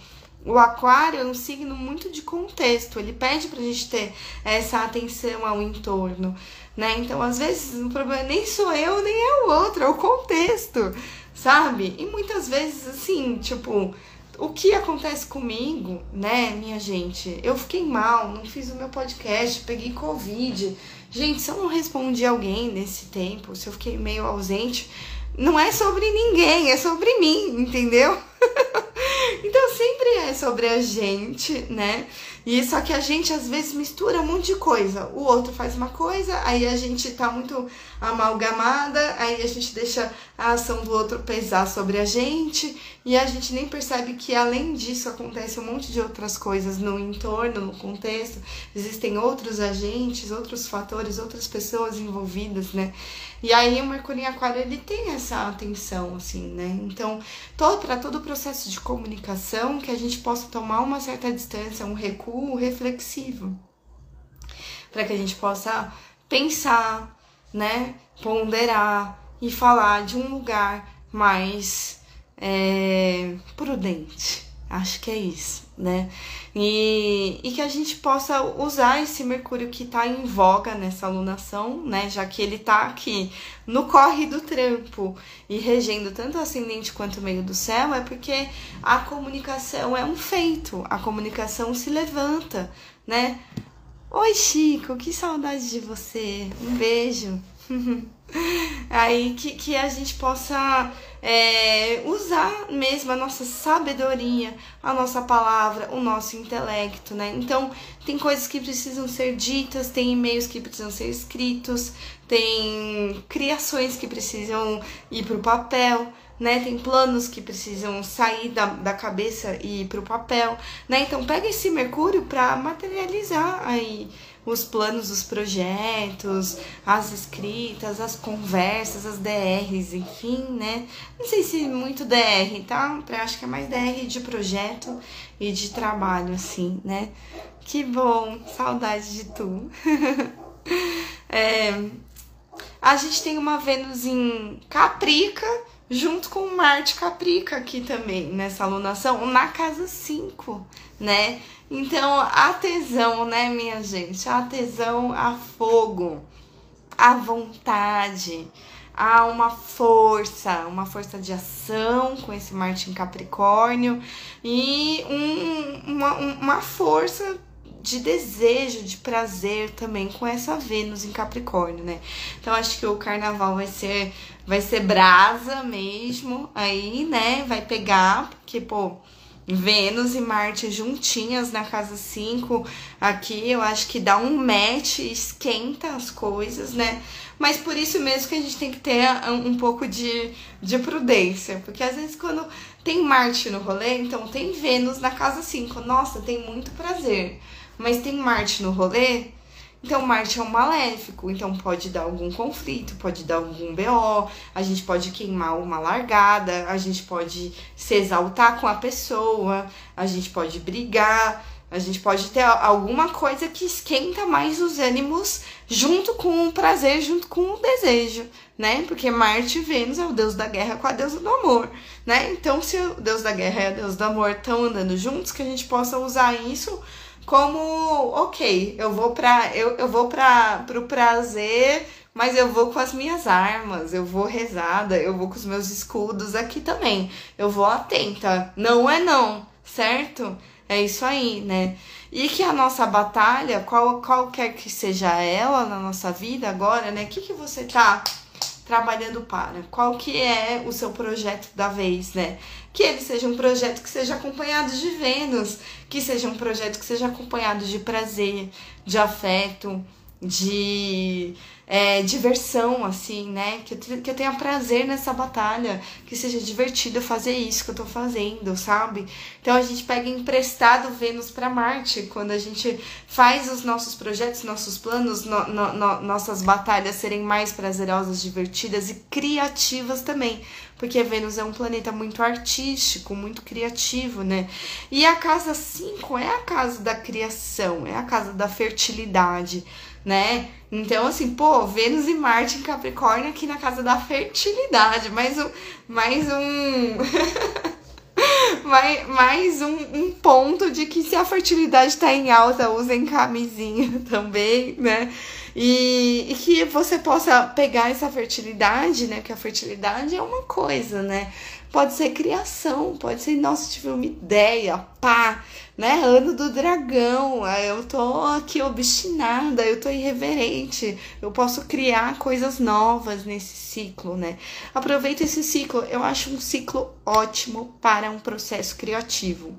o aquário é um signo muito de contexto, ele pede pra gente ter essa atenção ao entorno, né? Então, às vezes, o problema nem sou eu, nem é o outro, é o contexto, sabe? E muitas vezes, assim, tipo, o que acontece comigo, né, minha gente? Eu fiquei mal, não fiz o meu podcast, peguei Covid. Gente, se eu não respondi alguém nesse tempo, se eu fiquei meio ausente, não é sobre ninguém, é sobre mim, entendeu? então sempre é sobre a gente, né? E só que a gente às vezes mistura um monte de coisa. O outro faz uma coisa, aí a gente tá muito amalgamada, aí a gente deixa a ação do outro pesar sobre a gente, e a gente nem percebe que além disso acontece um monte de outras coisas no entorno, no contexto. Existem outros agentes, outros fatores, outras pessoas envolvidas, né? E aí o Mercúrio em Aquário ele tem essa atenção assim, né? Então, todo para todo o processo de comunicação que a gente possa tomar uma certa distância, um recuo reflexivo, para que a gente possa pensar, né, ponderar e falar de um lugar mais é, prudente. Acho que é isso, né? E, e que a gente possa usar esse Mercúrio que está em voga nessa alunação, né? Já que ele está aqui no corre do trampo e regendo tanto o ascendente quanto o meio do céu, é porque a comunicação é um feito, a comunicação se levanta, né? Oi, Chico, que saudade de você. Um beijo. Aí que, que a gente possa é, usar mesmo a nossa sabedoria, a nossa palavra, o nosso intelecto, né? Então, tem coisas que precisam ser ditas, tem e-mails que precisam ser escritos, tem criações que precisam ir para o papel, né? Tem planos que precisam sair da, da cabeça e ir para o papel, né? Então, pega esse Mercúrio para materializar aí os planos os projetos, as escritas, as conversas, as DRs, enfim, né? Não sei se muito DR, tá? Eu acho que é mais DR de projeto e de trabalho, assim, né? Que bom, saudade de tu. é, a gente tem uma Vênus em Caprica, junto com Marte Caprica aqui também, nessa alunação, na casa 5, né? Então, a tesão, né, minha gente? A tesão a fogo, a vontade, há uma força, uma força de ação com esse Marte em Capricórnio e um, uma, uma força de desejo, de prazer também com essa Vênus em Capricórnio, né? Então acho que o carnaval vai ser vai ser brasa mesmo aí, né? Vai pegar, porque pô, Vênus e Marte juntinhas na casa 5 aqui, eu acho que dá um match, esquenta as coisas, né? Mas por isso mesmo que a gente tem que ter um pouco de, de prudência, porque às vezes quando tem Marte no rolê, então tem Vênus na casa 5, nossa, tem muito prazer. Mas tem Marte no rolê, então, Marte é um maléfico, então pode dar algum conflito, pode dar algum BO, a gente pode queimar uma largada, a gente pode se exaltar com a pessoa, a gente pode brigar, a gente pode ter alguma coisa que esquenta mais os ânimos junto com o prazer, junto com o desejo, né? Porque Marte e Vênus é o deus da guerra com a deusa do amor, né? Então, se o deus da guerra e a deusa do amor estão andando juntos, que a gente possa usar isso como, ok, eu vou para eu, eu vou para pro prazer, mas eu vou com as minhas armas, eu vou rezada, eu vou com os meus escudos aqui também. Eu vou atenta. Não é não, certo? É isso aí, né? E que a nossa batalha, qual, qualquer que seja ela na nossa vida agora, né? O que, que você tá trabalhando para? Qual que é o seu projeto da vez, né? Que ele seja um projeto que seja acompanhado de Vênus, que seja um projeto que seja acompanhado de prazer, de afeto, de é, diversão, assim, né? Que eu, que eu tenha prazer nessa batalha, que seja divertido fazer isso que eu tô fazendo, sabe? Então a gente pega emprestado Vênus para Marte, quando a gente faz os nossos projetos, nossos planos, no, no, no, nossas batalhas serem mais prazerosas, divertidas e criativas também. Porque Vênus é um planeta muito artístico, muito criativo, né? E a casa 5 é a casa da criação, é a casa da fertilidade né? Então, assim, pô, Vênus e Marte em Capricórnio aqui na casa da fertilidade. Mais um. Mais um. mais, mais um, um, ponto de que se a fertilidade tá em alta, usem camisinha também, né? E, e, que você possa pegar essa fertilidade, né? Que a fertilidade é uma coisa, né? Pode ser criação, pode ser, nossa, tive uma ideia, pá, né? Ano do dragão, eu tô aqui obstinada, eu tô irreverente, eu posso criar coisas novas nesse ciclo, né? Aproveita esse ciclo, eu acho um ciclo ótimo para um processo criativo.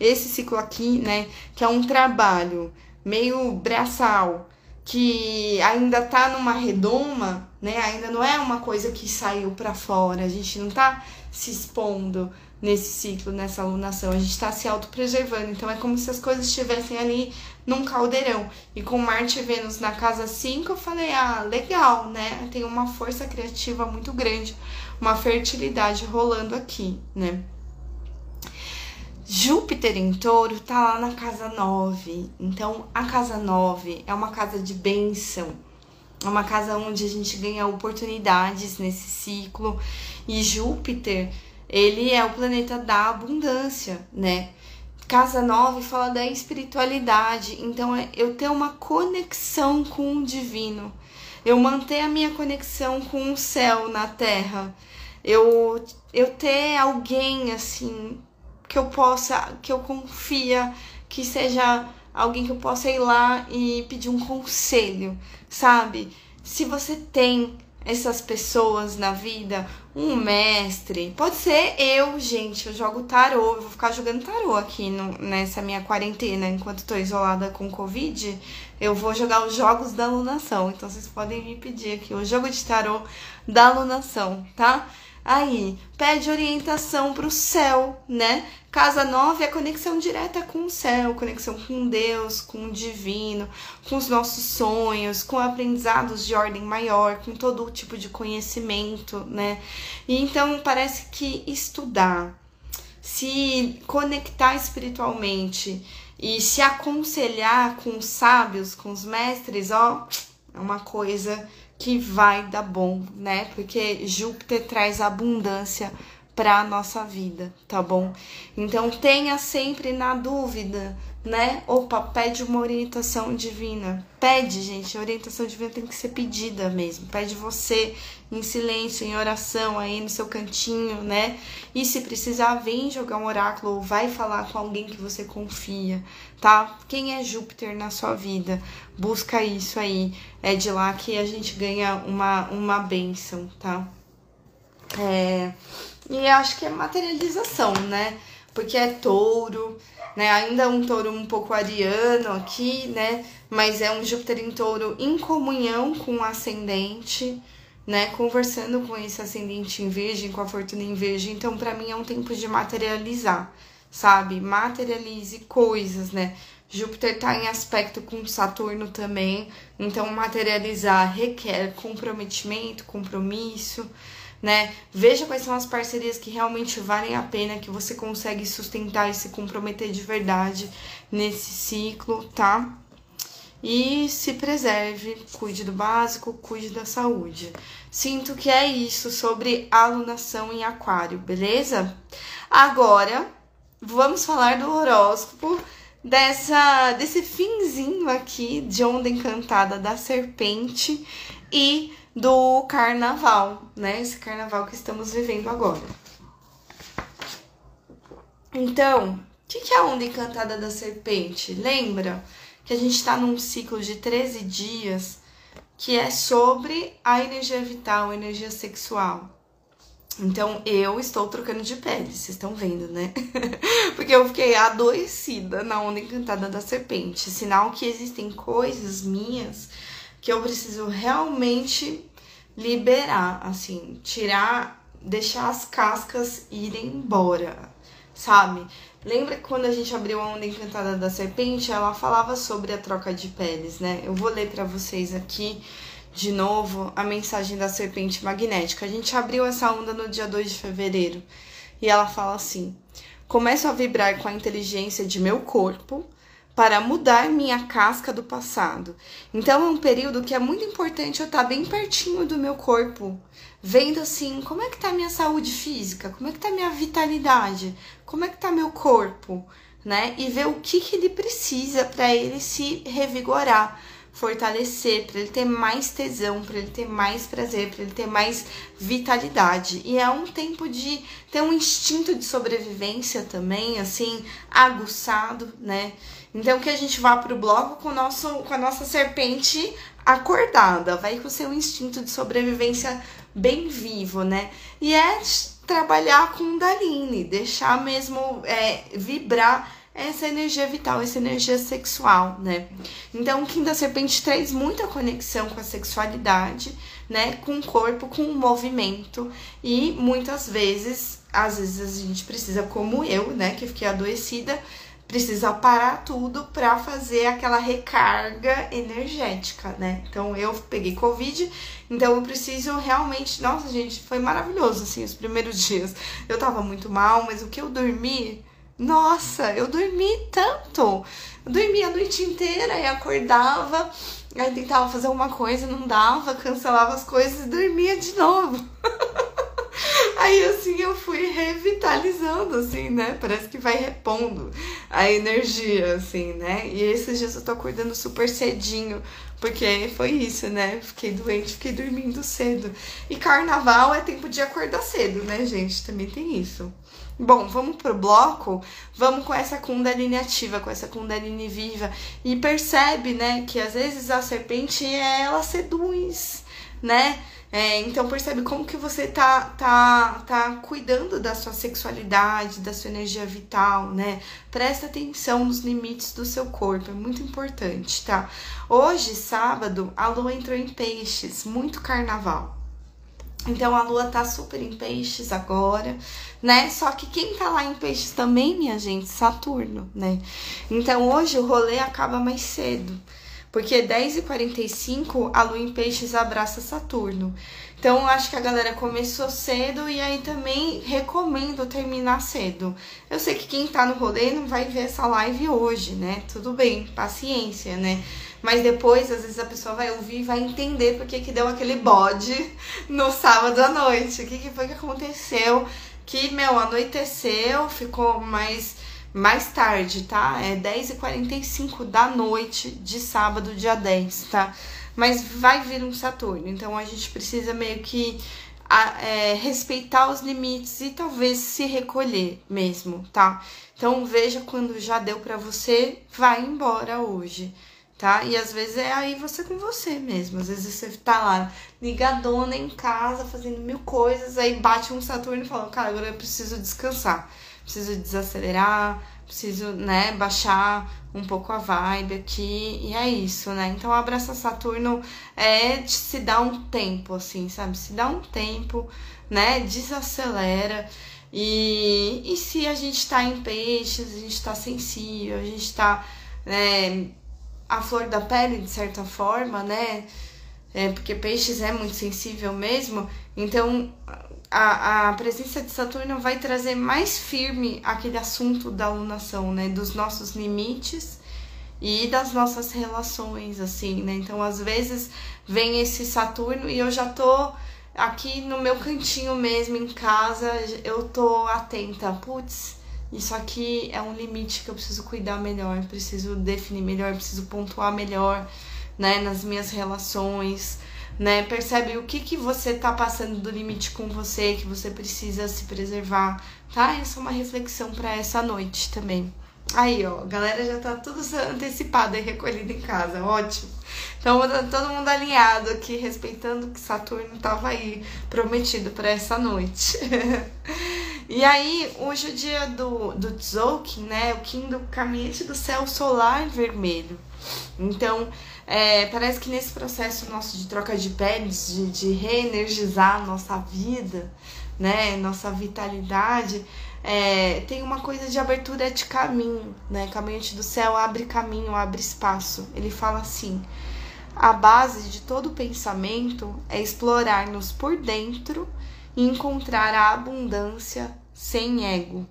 Esse ciclo aqui, né, que é um trabalho meio braçal, que ainda tá numa redoma, né? Ainda não é uma coisa que saiu para fora, a gente não tá se expondo nesse ciclo, nessa alunação. A gente está se autopreservando. Então é como se as coisas estivessem ali num caldeirão. E com Marte e Vênus na casa 5, eu falei: ah, legal, né? Tem uma força criativa muito grande, uma fertilidade rolando aqui, né? Júpiter em touro tá lá na casa 9. Então, a casa 9 é uma casa de bênção. É uma casa onde a gente ganha oportunidades nesse ciclo. E Júpiter, ele é o planeta da abundância, né? Casa 9 fala da espiritualidade. Então, é eu ter uma conexão com o divino. Eu manter a minha conexão com o céu na terra. Eu, eu ter alguém assim que eu possa, que eu confia, que seja alguém que eu possa ir lá e pedir um conselho, sabe? Se você tem essas pessoas na vida, um mestre, pode ser eu, gente, eu jogo tarô, eu vou ficar jogando tarô aqui no, nessa minha quarentena, enquanto tô isolada com Covid, eu vou jogar os jogos da alunação, então vocês podem me pedir aqui o jogo de tarô da alunação, tá? Aí, pede orientação para o céu, né? Casa 9 é conexão direta com o céu, conexão com Deus, com o divino, com os nossos sonhos, com aprendizados de ordem maior, com todo tipo de conhecimento, né? E então parece que estudar, se conectar espiritualmente e se aconselhar com os sábios, com os mestres, ó, é uma coisa que vai dar bom, né? Porque Júpiter traz abundância para a nossa vida, tá bom? Então tenha sempre na dúvida, né? Opa, pede uma orientação divina. Pede, gente, a orientação divina tem que ser pedida mesmo. Pede você em silêncio, em oração, aí no seu cantinho, né? E se precisar, vem jogar um oráculo ou vai falar com alguém que você confia, tá? Quem é Júpiter na sua vida? Busca isso aí. É de lá que a gente ganha uma, uma bênção, tá? É, e acho que é materialização, né? Porque é touro, né? Ainda um touro um pouco ariano aqui, né? Mas é um Júpiter em touro em comunhão com o ascendente, né? Conversando com esse ascendente em virgem, com a fortuna em virgem. Então, para mim, é um tempo de materializar, sabe? Materialize coisas, né? Júpiter tá em aspecto com Saturno também, então materializar requer comprometimento, compromisso, né? Veja quais são as parcerias que realmente valem a pena, que você consegue sustentar e se comprometer de verdade nesse ciclo, tá? E se preserve, cuide do básico, cuide da saúde. Sinto que é isso sobre alunação em aquário, beleza? Agora, vamos falar do horóscopo dessa desse finzinho aqui de onda encantada da serpente e do carnaval, né? Esse carnaval que estamos vivendo agora. Então, o que, que é a onda encantada da serpente? Lembra que a gente está num ciclo de 13 dias que é sobre a energia vital, a energia sexual. Então eu estou trocando de pele, vocês estão vendo, né? Porque eu fiquei adoecida na onda encantada da serpente. Sinal que existem coisas minhas que eu preciso realmente liberar, assim, tirar, deixar as cascas irem embora, sabe? Lembra quando a gente abriu a onda encantada da serpente, ela falava sobre a troca de peles, né? Eu vou ler para vocês aqui de novo a mensagem da serpente magnética. A gente abriu essa onda no dia 2 de fevereiro e ela fala assim: Começo a vibrar com a inteligência de meu corpo para mudar minha casca do passado. Então é um período que é muito importante eu estar bem pertinho do meu corpo, vendo assim, como é que tá minha saúde física, como é que tá minha vitalidade, como é que tá meu corpo, né? E ver o que que ele precisa para ele se revigorar fortalecer, para ele ter mais tesão, para ele ter mais prazer, para ele ter mais vitalidade. E é um tempo de ter um instinto de sobrevivência também, assim, aguçado, né? Então que a gente vá pro bloco com, o nosso, com a nossa serpente acordada, vai com o seu instinto de sobrevivência bem vivo, né? E é trabalhar com Daline, deixar mesmo é, vibrar essa energia vital, essa energia sexual, né? Então, o Kim da Serpente traz muita conexão com a sexualidade, né? Com o corpo, com o movimento e muitas vezes, às vezes a gente precisa, como eu, né? Que fiquei adoecida, precisa parar tudo para fazer aquela recarga energética, né? Então eu peguei Covid, então eu preciso realmente. Nossa, gente, foi maravilhoso, assim, os primeiros dias. Eu tava muito mal, mas o que eu dormi Nossa, eu dormi tanto. Eu dormia a noite inteira e acordava, aí tentava fazer uma coisa, não dava, cancelava as coisas e dormia de novo. Aí assim eu fui revitalizando, assim, né? Parece que vai repondo a energia, assim, né? E esses dias eu tô acordando super cedinho, porque foi isso, né? Fiquei doente, fiquei dormindo cedo. E carnaval é tempo de acordar cedo, né, gente? Também tem isso. Bom, vamos pro bloco, vamos com essa Kundalini ativa, com essa Kundalini viva. E percebe, né, que às vezes a serpente, ela seduz, né? É, então percebe como que você tá, tá, tá cuidando da sua sexualidade, da sua energia vital, né? Presta atenção nos limites do seu corpo, é muito importante, tá? Hoje, sábado, a lua entrou em peixes, muito carnaval. Então a lua tá super em peixes agora, né? Só que quem tá lá em peixes também, minha gente, Saturno, né? Então hoje o rolê acaba mais cedo. Porque 10h45 a lua em peixes abraça Saturno. Então acho que a galera começou cedo e aí também recomendo terminar cedo. Eu sei que quem tá no rolê não vai ver essa live hoje, né? Tudo bem, paciência, né? Mas depois, às vezes, a pessoa vai ouvir e vai entender por que, que deu aquele bode no sábado à noite. O que, que foi que aconteceu? Que, meu, anoiteceu, ficou mais mais tarde, tá? É 10h45 da noite de sábado, dia 10, tá? Mas vai vir um Saturno, então a gente precisa meio que é, respeitar os limites e talvez se recolher mesmo, tá? Então veja quando já deu para você, vai embora hoje, tá? E às vezes é aí você com você mesmo. Às vezes você tá lá ligadona em casa, fazendo mil coisas, aí bate um Saturno e fala, cara, agora eu preciso descansar preciso desacelerar, preciso, né, baixar um pouco a vibe aqui, e é isso, né? Então, abraça Saturno é se dar um tempo, assim, sabe? Se dá um tempo, né? Desacelera. E, e se a gente tá em peixes, a gente tá sensível, a gente tá né, a flor da pele, de certa forma, né? É, porque peixes é muito sensível mesmo. Então, a, a presença de Saturno vai trazer mais firme aquele assunto da alunação, né? Dos nossos limites e das nossas relações, assim, né? Então, às vezes, vem esse Saturno e eu já tô aqui no meu cantinho mesmo, em casa, eu tô atenta. Putz, isso aqui é um limite que eu preciso cuidar melhor, preciso definir melhor, preciso pontuar melhor, né? Nas minhas relações né? Percebe o que, que você tá passando do limite com você, que você precisa se preservar, tá? Essa é uma reflexão para essa noite também. Aí, ó, a galera já tá tudo antecipada e recolhida em casa, ótimo. Então, todo mundo alinhado aqui, respeitando que Saturno tava aí prometido para essa noite. e aí, hoje é o dia do, do Tzolk'in, né? O Kim do Caminhante do Céu Solar Vermelho. Então, é, parece que nesse processo nosso de troca de peles, de, de reenergizar nossa vida, né, nossa vitalidade, é, tem uma coisa de abertura de caminho, né? Caminhante do céu abre caminho, abre espaço. Ele fala assim: a base de todo pensamento é explorar-nos por dentro e encontrar a abundância sem ego.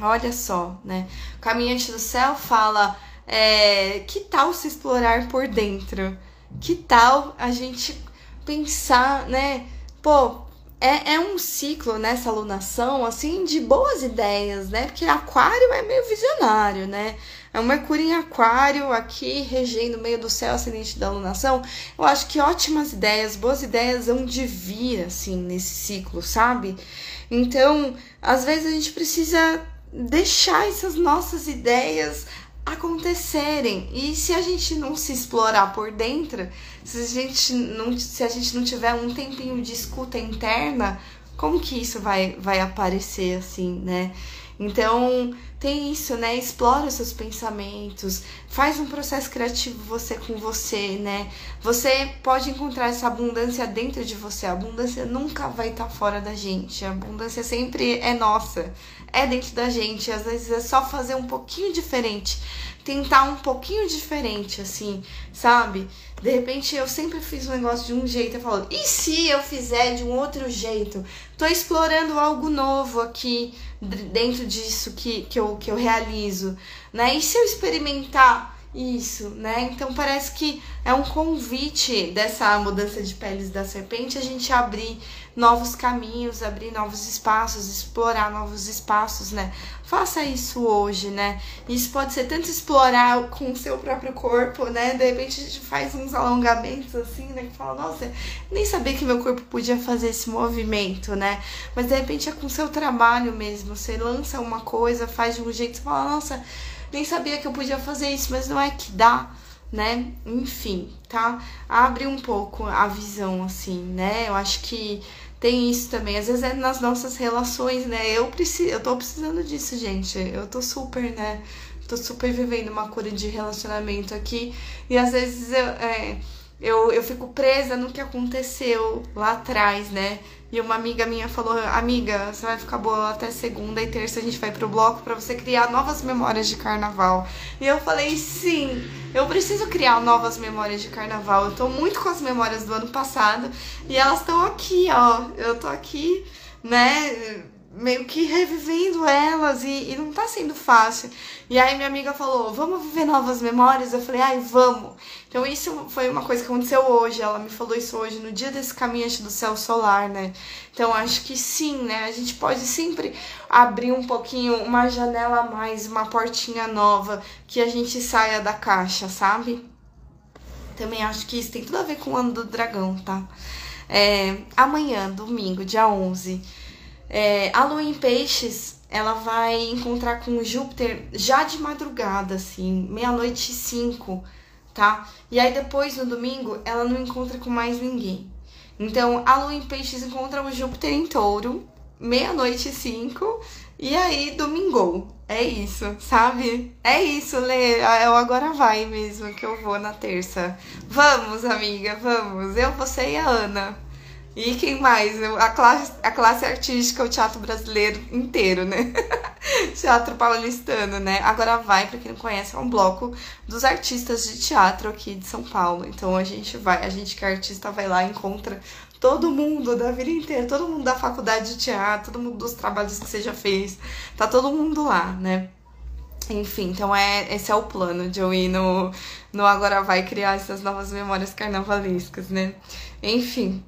Olha só, né? O caminhante do céu fala é, que tal se explorar por dentro? Que tal a gente pensar, né? Pô, é, é um ciclo nessa alunação, assim, de boas ideias, né? Porque aquário é meio visionário, né? É um Mercúrio em aquário aqui, regendo meio do céu ascendente da alunação. Eu acho que ótimas ideias, boas ideias vão de vir, assim, nesse ciclo, sabe? Então, às vezes a gente precisa deixar essas nossas ideias acontecerem. E se a gente não se explorar por dentro, se a gente não, se a gente não tiver um tempinho de escuta interna, como que isso vai, vai aparecer assim, né? Então, tem isso, né? Explora os seus pensamentos, faz um processo criativo você com você, né? Você pode encontrar essa abundância dentro de você. A abundância nunca vai estar tá fora da gente. A abundância sempre é nossa. é dentro da gente. Às vezes é só fazer um pouquinho diferente, tentar um pouquinho diferente, assim, sabe? De repente eu sempre fiz um negócio de um jeito, eu falo, e se eu fizer de um outro jeito? Tô explorando algo novo aqui dentro disso que, que, eu, que eu realizo, né? E se eu experimentar isso, né? Então parece que é um convite dessa mudança de peles da serpente a gente abrir novos caminhos, abrir novos espaços, explorar novos espaços, né? Faça isso hoje, né? Isso pode ser tanto explorar com o seu próprio corpo, né? De repente a gente faz uns alongamentos assim, né? Que fala, nossa, nem sabia que meu corpo podia fazer esse movimento, né? Mas de repente é com o seu trabalho mesmo. Você lança uma coisa, faz de um jeito, você fala, nossa nem sabia que eu podia fazer isso, mas não é que dá, né? Enfim, tá? Abre um pouco a visão, assim, né? Eu acho que tem isso também. Às vezes é nas nossas relações, né? Eu preciso, eu tô precisando disso, gente. Eu tô super, né? Tô super vivendo uma cura de relacionamento aqui. E às vezes eu, é, eu, eu fico presa no que aconteceu lá atrás, né? E uma amiga minha falou: Amiga, você vai ficar boa até segunda e terça a gente vai pro bloco para você criar novas memórias de carnaval. E eu falei: Sim, eu preciso criar novas memórias de carnaval. Eu tô muito com as memórias do ano passado e elas estão aqui, ó. Eu tô aqui, né? Meio que revivendo elas e, e, não tá sendo fácil. E aí minha amiga falou, vamos viver novas memórias? Eu falei, ai, vamos. Então isso foi uma coisa que aconteceu hoje, ela me falou isso hoje, no dia desse caminhante do céu solar, né? Então acho que sim, né? A gente pode sempre abrir um pouquinho, uma janela a mais, uma portinha nova, que a gente saia da caixa, sabe? Também acho que isso tem tudo a ver com o ano do dragão, tá? É, amanhã, domingo, dia 11 é, a lua em peixes, ela vai encontrar com Júpiter já de madrugada, assim, meia-noite e cinco, tá? E aí depois, no domingo, ela não encontra com mais ninguém. Então, a lua em peixes encontra o Júpiter em touro, meia-noite e cinco, e aí domingou. É isso, sabe? É isso, Lê. Eu agora vai mesmo que eu vou na terça. Vamos, amiga, vamos. Eu, você e a Ana. E quem mais? A classe, a classe artística, o teatro brasileiro inteiro, né? teatro paulistano, né? Agora vai, pra quem não conhece, é um bloco dos artistas de teatro aqui de São Paulo. Então a gente vai, a gente que é artista vai lá encontra todo mundo da vida inteira, todo mundo da faculdade de teatro, todo mundo dos trabalhos que você já fez. Tá todo mundo lá, né? Enfim, então é, esse é o plano de eu ir no, no Agora Vai criar essas novas memórias carnavalescas, né? Enfim,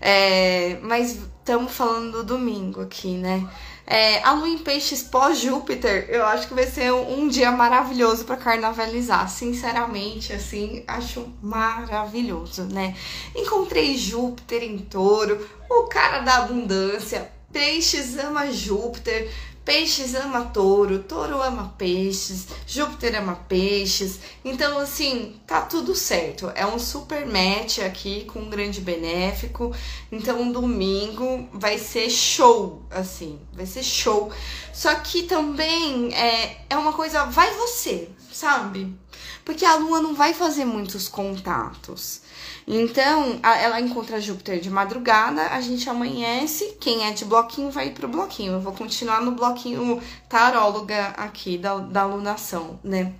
é, mas estamos falando do domingo aqui, né? É, a lua em peixes pós-Júpiter, eu acho que vai ser um, um dia maravilhoso para carnavalizar. Sinceramente, assim, acho maravilhoso, né? Encontrei Júpiter em touro, o cara da abundância. Peixes ama Júpiter, Peixes ama touro, touro ama peixes, Júpiter ama peixes. Então, assim, tá tudo certo. É um super match aqui com um grande benéfico. Então, domingo vai ser show, assim, vai ser show. Só que também é, é uma coisa, vai você, sabe? Porque a lua não vai fazer muitos contatos. Então, ela encontra Júpiter de madrugada, a gente amanhece, quem é de bloquinho vai pro bloquinho. Eu vou continuar no bloquinho taróloga aqui da, da alunação, né?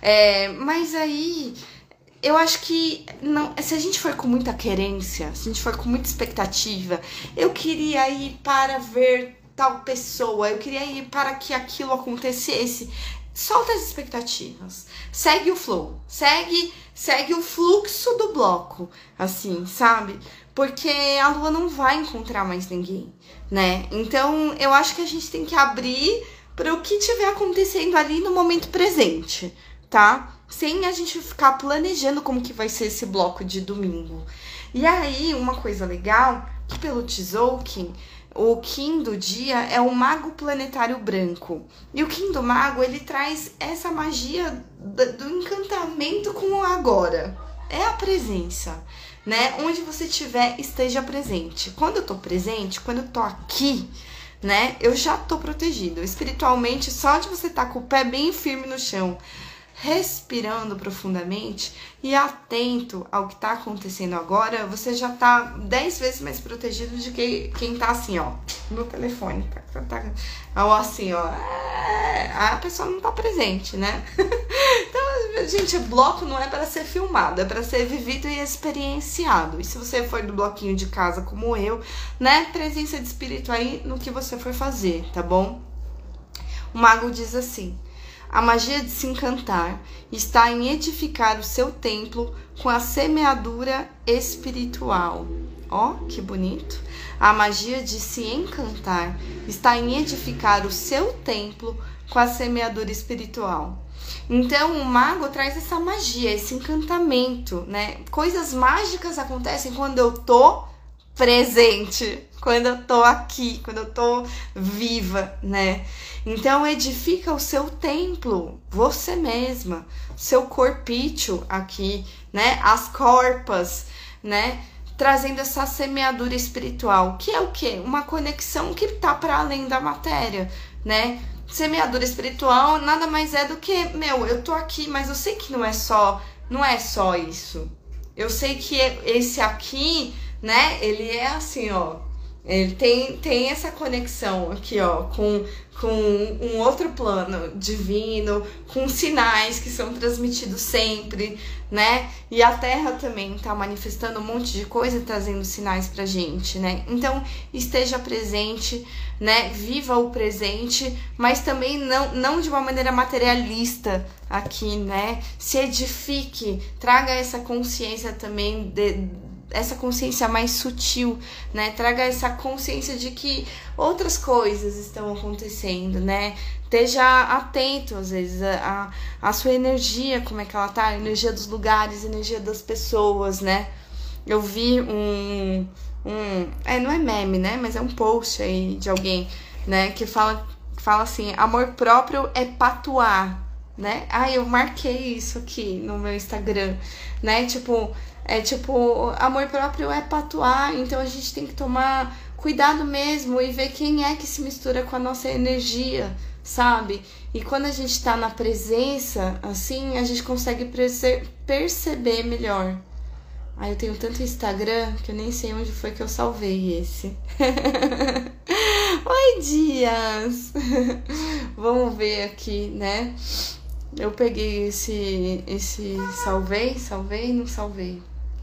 É, mas aí eu acho que não, se a gente for com muita querência, se a gente for com muita expectativa, eu queria ir para ver tal pessoa, eu queria ir para que aquilo acontecesse solta as expectativas. Segue o flow. Segue, segue o fluxo do bloco, assim, sabe? Porque a lua não vai encontrar mais ninguém, né? Então, eu acho que a gente tem que abrir para o que tiver acontecendo ali no momento presente, tá? Sem a gente ficar planejando como que vai ser esse bloco de domingo. E aí, uma coisa legal, que pelo Tzolk'in, o Kim do dia é o mago planetário branco. E o Kim do mago, ele traz essa magia do encantamento com o agora. É a presença, né? Onde você estiver, esteja presente. Quando eu tô presente, quando eu tô aqui, né? Eu já tô protegido. Espiritualmente, só de você estar tá com o pé bem firme no chão, respirando profundamente e atento ao que está acontecendo agora, você já tá 10 vezes mais protegido de que quem tá assim, ó, no telefone. Tá, tá, ou assim, ó. É, a pessoa não tá presente, né? então, gente, bloco não é para ser filmado, é para ser vivido e experienciado. E se você for do bloquinho de casa como eu, né? Presença de espírito aí no que você for fazer, tá bom? O mago diz assim: a magia de se encantar está em edificar o seu templo com a semeadura espiritual. Ó, oh, que bonito! A magia de se encantar está em edificar o seu templo com a semeadura espiritual. Então, o mago traz essa magia, esse encantamento, né? Coisas mágicas acontecem quando eu tô presente, quando eu tô aqui, quando eu tô viva, né? Então edifica o seu templo, você mesma, seu corpício aqui, né? As corpas, né? Trazendo essa semeadura espiritual, que é o quê? Uma conexão que tá para além da matéria, né? Semeadura espiritual nada mais é do que, meu, eu tô aqui, mas eu sei que não é só, não é só isso. Eu sei que esse aqui né? Ele é assim, ó. Ele tem, tem essa conexão aqui, ó, com, com um outro plano divino, com sinais que são transmitidos sempre, né? E a Terra também tá manifestando um monte de coisa, trazendo sinais pra gente, né? Então, esteja presente, né? Viva o presente, mas também não, não de uma maneira materialista aqui, né? Se edifique, traga essa consciência também de essa consciência mais sutil, né? Traga essa consciência de que outras coisas estão acontecendo, né? Esteja atento, às vezes, a, a sua energia, como é que ela tá, a energia dos lugares, a energia das pessoas, né? Eu vi um, um. É, não é meme, né? Mas é um post aí de alguém, né? Que fala, fala assim: amor próprio é patuar, né? Ah, eu marquei isso aqui no meu Instagram, né? Tipo, é tipo, amor próprio é patuar, então a gente tem que tomar cuidado mesmo e ver quem é que se mistura com a nossa energia, sabe? E quando a gente tá na presença, assim, a gente consegue perceber melhor. Aí eu tenho tanto Instagram que eu nem sei onde foi que eu salvei esse. Oi, Dias! Vamos ver aqui, né? Eu peguei esse, esse salvei, salvei, não salvei.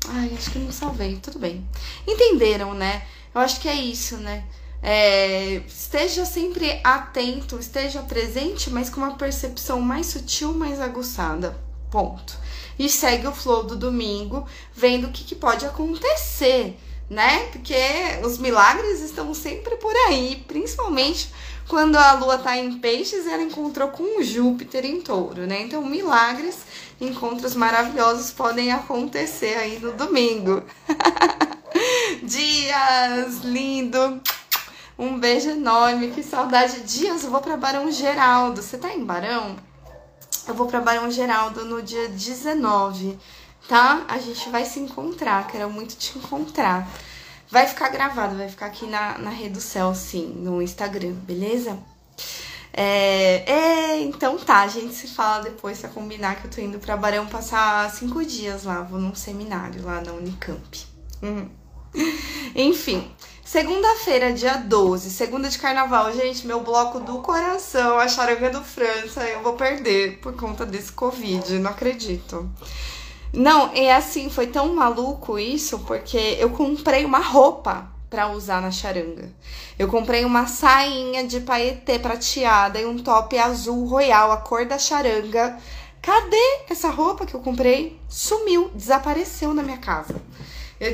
Ai, acho que não salvei, tudo bem. Entenderam, né? Eu acho que é isso, né? É, esteja sempre atento, esteja presente, mas com uma percepção mais sutil, mais aguçada. Ponto. E segue o flow do domingo, vendo o que, que pode acontecer, né? Porque os milagres estão sempre por aí, principalmente quando a lua tá em peixes, ela encontrou com Júpiter em touro, né? Então, milagres encontros maravilhosos podem acontecer aí no domingo. Dias, lindo! Um beijo enorme, que saudade. Dias, eu vou para Barão Geraldo. Você tá em Barão? Eu vou para Barão Geraldo no dia 19, tá? A gente vai se encontrar, quero muito te encontrar. Vai ficar gravado, vai ficar aqui na, na Rede do Céu, sim, no Instagram, beleza? É, é, então tá, a gente se fala depois pra combinar que eu tô indo pra Barão passar cinco dias lá, vou num seminário lá na Unicamp. Uhum. Enfim, segunda-feira, dia 12, segunda de carnaval, gente, meu bloco do coração, a charanga do França, eu vou perder por conta desse Covid, não acredito. Não, é assim, foi tão maluco isso, porque eu comprei uma roupa para usar na charanga. Eu comprei uma sainha de paetê prateada e um top azul royal, a cor da charanga. Cadê essa roupa que eu comprei? Sumiu, desapareceu na minha casa.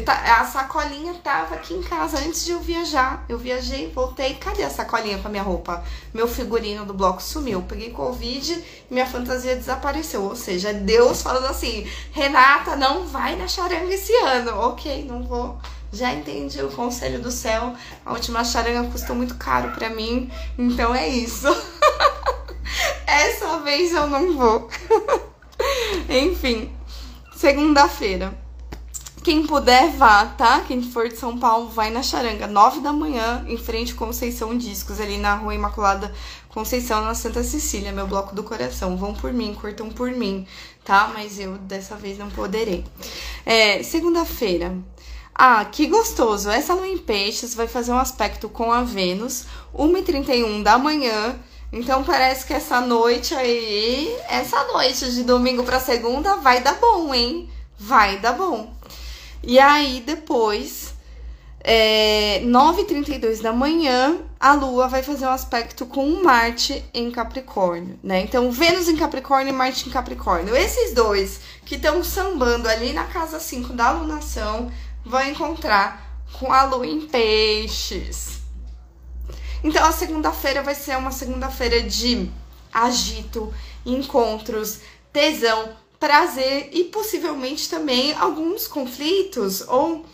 Tá, a sacolinha tava aqui em casa antes de eu viajar. Eu viajei, voltei. Cadê a sacolinha com a minha roupa? Meu figurino do bloco sumiu. Peguei Covid e minha fantasia desapareceu. Ou seja, Deus falando assim: Renata, não vai na charanga esse ano. Ok, não vou. Já entendi o conselho do céu. A última charanga custou muito caro para mim, então é isso. Essa vez eu não vou. Enfim, segunda-feira. Quem puder, vá, tá? Quem for de São Paulo, vai na Charanga, 9 da manhã, em frente Conceição Discos, ali na rua Imaculada Conceição, na Santa Cecília, meu bloco do coração. Vão por mim, curtam por mim, tá? Mas eu dessa vez não poderei. É, Segunda-feira. Ah, que gostoso! Essa lua em peixes vai fazer um aspecto com a Vênus, 1h31 da manhã. Então parece que essa noite aí, essa noite de domingo para segunda vai dar bom, hein? Vai dar bom. E aí depois, é, 9h32 da manhã, a Lua vai fazer um aspecto com Marte em Capricórnio, né? Então, Vênus em Capricórnio e Marte em Capricórnio. Esses dois que estão sambando ali na casa 5 da alunação vão encontrar com a Lua em Peixes. Então, a segunda-feira vai ser uma segunda-feira de agito, encontros, tesão, prazer e possivelmente também alguns conflitos ou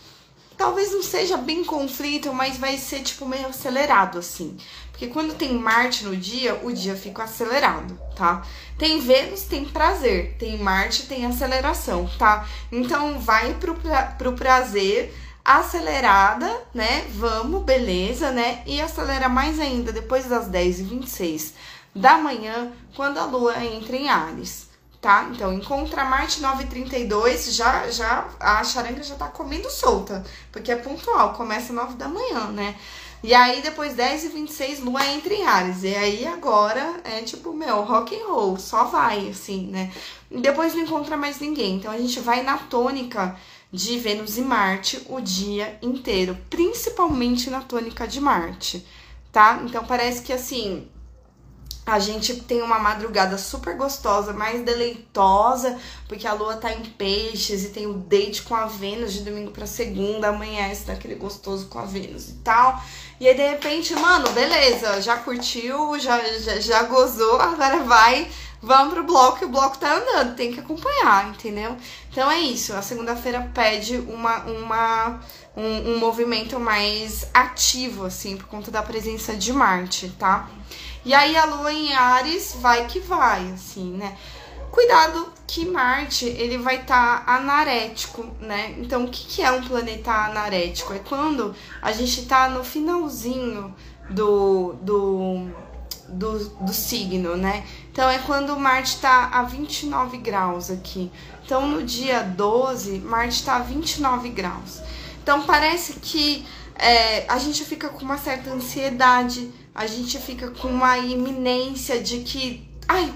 talvez não seja bem conflito, mas vai ser tipo meio acelerado assim. Porque quando tem Marte no dia, o dia fica acelerado, tá? Tem Vênus, tem prazer, tem Marte, tem aceleração, tá? Então vai pro, pra, pro prazer acelerada, né? Vamos, beleza, né? E acelera mais ainda depois das 10h26 da manhã, quando a lua entra em Ares tá? Então, encontra Marte 9h32, já, já, a charanga já tá comendo solta, porque é pontual, começa 9 da manhã, né? E aí, depois 10 e 26 Lua entra em Ares. E aí, agora, é tipo, meu, rock and roll, só vai, assim, né? E depois não encontra mais ninguém. Então, a gente vai na tônica de Vênus e Marte o dia inteiro, principalmente na tônica de Marte, tá? Então, parece que, assim, a gente tem uma madrugada super gostosa, mais deleitosa, porque a lua tá em peixes e tem o date com a Vênus de domingo para segunda, amanhece daquele gostoso com a Vênus e tal. E aí, de repente, mano, beleza, já curtiu, já, já, já gozou, agora vai, vamos pro bloco e o bloco tá andando, tem que acompanhar, entendeu? Então é isso, a segunda-feira pede uma, uma, um, um movimento mais ativo, assim, por conta da presença de Marte, tá? E aí a lua em Ares vai que vai, assim, né? Cuidado que Marte, ele vai estar tá anarético, né? Então, o que, que é um planeta anarético? É quando a gente tá no finalzinho do, do, do, do signo, né? Então, é quando Marte tá a 29 graus aqui. Então, no dia 12, Marte tá a 29 graus. Então, parece que é, a gente fica com uma certa ansiedade, a gente fica com uma iminência de que, ai,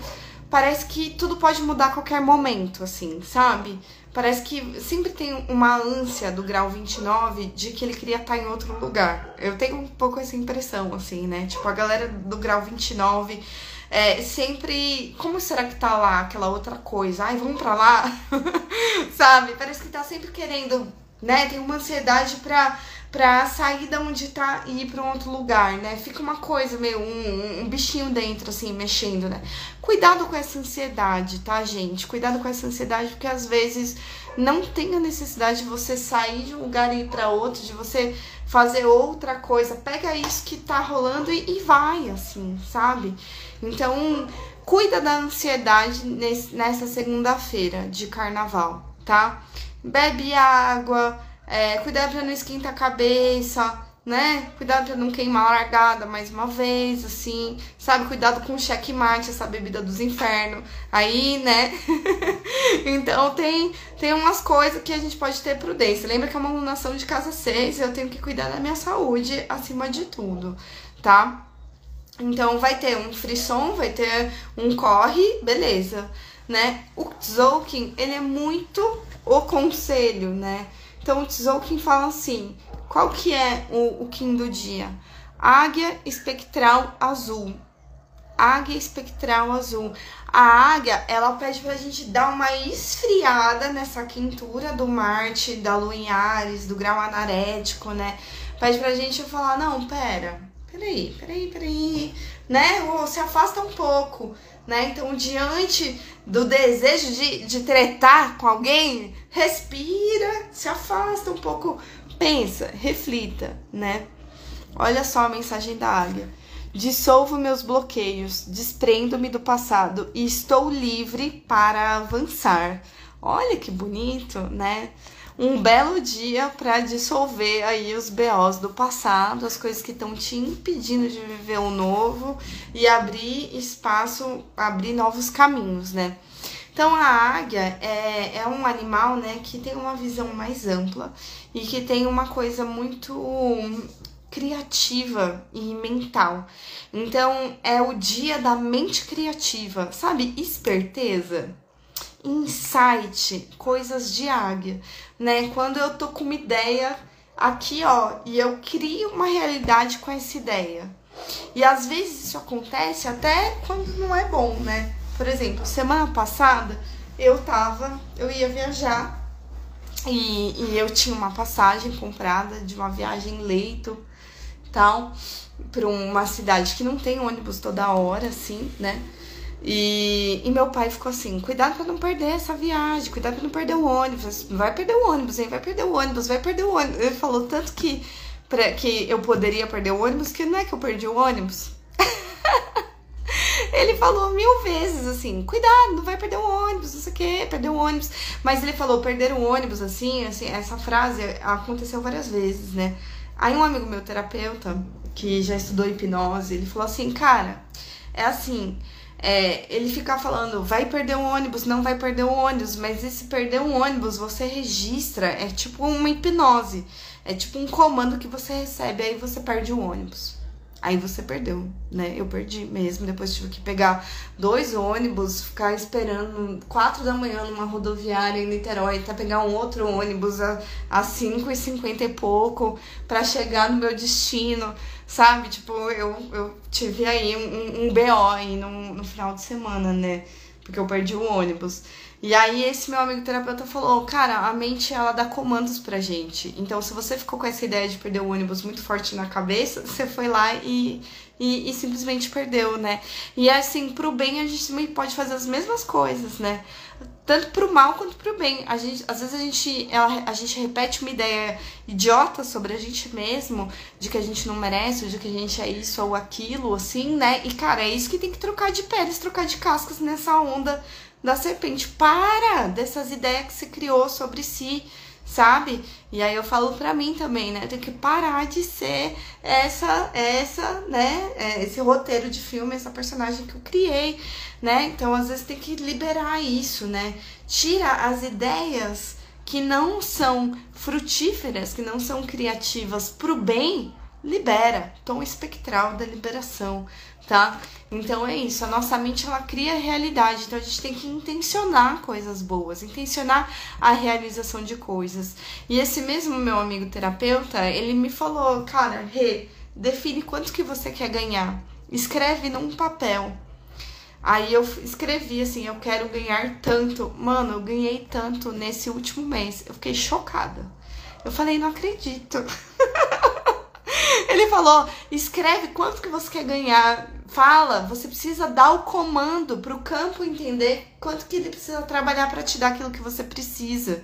parece que tudo pode mudar a qualquer momento, assim, sabe? Parece que sempre tem uma ânsia do grau 29 de que ele queria estar em outro lugar. Eu tenho um pouco essa impressão, assim, né? Tipo, a galera do grau 29 é sempre. Como será que tá lá aquela outra coisa? Ai, vamos pra lá? sabe? Parece que tá sempre querendo, né? Tem uma ansiedade pra pra sair da onde tá e ir pra um outro lugar, né? Fica uma coisa meio um, um, bichinho dentro, assim, mexendo, né? Cuidado com essa ansiedade, tá, gente? Cuidado com essa ansiedade, porque às vezes não tem a necessidade de você sair de um lugar e ir pra outro, de você fazer outra coisa. Pega isso que tá rolando e, e vai, assim, sabe? Então, cuida da ansiedade nesse, nessa segunda-feira de carnaval, tá? Bebe água é, cuidado pra não esquentar a cabeça, né? Cuidado pra não queimar a largada mais uma vez, assim, sabe? Cuidado com o checkmate, essa bebida dos infernos. Aí, né? então tem, tem umas coisas que a gente pode ter prudência. Lembra que é uma alunação de casa 6, eu tenho que cuidar da minha saúde acima de tudo, tá? Então vai ter um frisson, vai ter um corre, beleza, né? O Tzolk'in, ele é muito o conselho, né? Então o Tzolk'in fala assim: qual que é o, o Kim do dia? Águia espectral azul. Águia espectral azul. A águia, ela pede pra gente dar uma esfriada nessa quintura do Marte, da Lua em Ares, do grau anarético, né? Pede pra gente falar: não, pera, peraí, peraí, peraí, né? Ou se afasta um pouco, né? Então, diante do desejo de, de tretar com alguém, respira, se afasta um pouco, pensa, reflita, né? Olha só a mensagem da águia. Dissolvo meus bloqueios, desprendo-me do passado e estou livre para avançar. Olha que bonito, né? Um belo dia para dissolver aí os BOs do passado, as coisas que estão te impedindo de viver o novo e abrir espaço, abrir novos caminhos, né? Então a águia é, é um animal né, que tem uma visão mais ampla e que tem uma coisa muito criativa e mental. Então é o dia da mente criativa, sabe? Esperteza, insight, coisas de águia, né? Quando eu tô com uma ideia aqui, ó, e eu crio uma realidade com essa ideia. E às vezes isso acontece até quando não é bom, né? Por exemplo, semana passada eu tava, eu ia viajar e, e eu tinha uma passagem comprada de uma viagem leito tal para uma cidade que não tem ônibus toda hora, assim, né? E, e meu pai ficou assim: cuidado para não perder essa viagem, cuidado para não perder o ônibus, vai perder o ônibus, hein? Vai perder o ônibus, vai perder o ônibus. Ele falou tanto que, pra, que eu poderia perder o ônibus, que não é que eu perdi o ônibus. ele falou mil vezes assim: cuidado, não vai perder o ônibus, não sei o que, perder o ônibus. Mas ele falou: perder o ônibus, assim, assim, essa frase aconteceu várias vezes, né? Aí um amigo meu, terapeuta, que já estudou hipnose, ele falou assim, cara, é assim, é, ele fica falando, vai perder o ônibus, não vai perder o ônibus, mas esse perder um ônibus você registra, é tipo uma hipnose, é tipo um comando que você recebe, aí você perde o ônibus. Aí você perdeu, né? Eu perdi mesmo. Depois tive que pegar dois ônibus, ficar esperando quatro da manhã numa rodoviária em Niterói, até pegar um outro ônibus às cinco e cinquenta e pouco para chegar no meu destino, sabe? Tipo, eu, eu tive aí um, um BO aí no, no final de semana, né? Porque eu perdi o ônibus. E aí esse meu amigo terapeuta falou, cara, a mente ela dá comandos pra gente. Então se você ficou com essa ideia de perder o ônibus muito forte na cabeça, você foi lá e, e, e simplesmente perdeu, né? E assim, pro bem a gente também pode fazer as mesmas coisas, né? Tanto pro mal quanto pro bem. A gente, às vezes a gente, ela, a gente repete uma ideia idiota sobre a gente mesmo, de que a gente não merece, de que a gente é isso ou aquilo, assim, né? E, cara, é isso que tem que trocar de peles, trocar de cascas nessa onda da serpente. Para dessas ideias que se criou sobre si, sabe? E aí eu falo pra mim também, né? Tem que parar de ser essa, essa, né? É, esse roteiro de filme, essa personagem que eu criei, né? Então às vezes tem que liberar isso, né? Tira as ideias que não são frutíferas, que não são criativas pro bem, libera. Tom espectral da liberação, tá? Então é isso, a nossa mente ela cria realidade, então a gente tem que intencionar coisas boas, intencionar a realização de coisas. E esse mesmo meu amigo terapeuta, ele me falou, cara, Rê, define quanto que você quer ganhar. Escreve num papel. Aí eu escrevi assim, eu quero ganhar tanto. Mano, eu ganhei tanto nesse último mês. Eu fiquei chocada. Eu falei, não acredito. Ele falou: escreve quanto que você quer ganhar. Fala, você precisa dar o comando para o campo entender quanto que ele precisa trabalhar para te dar aquilo que você precisa.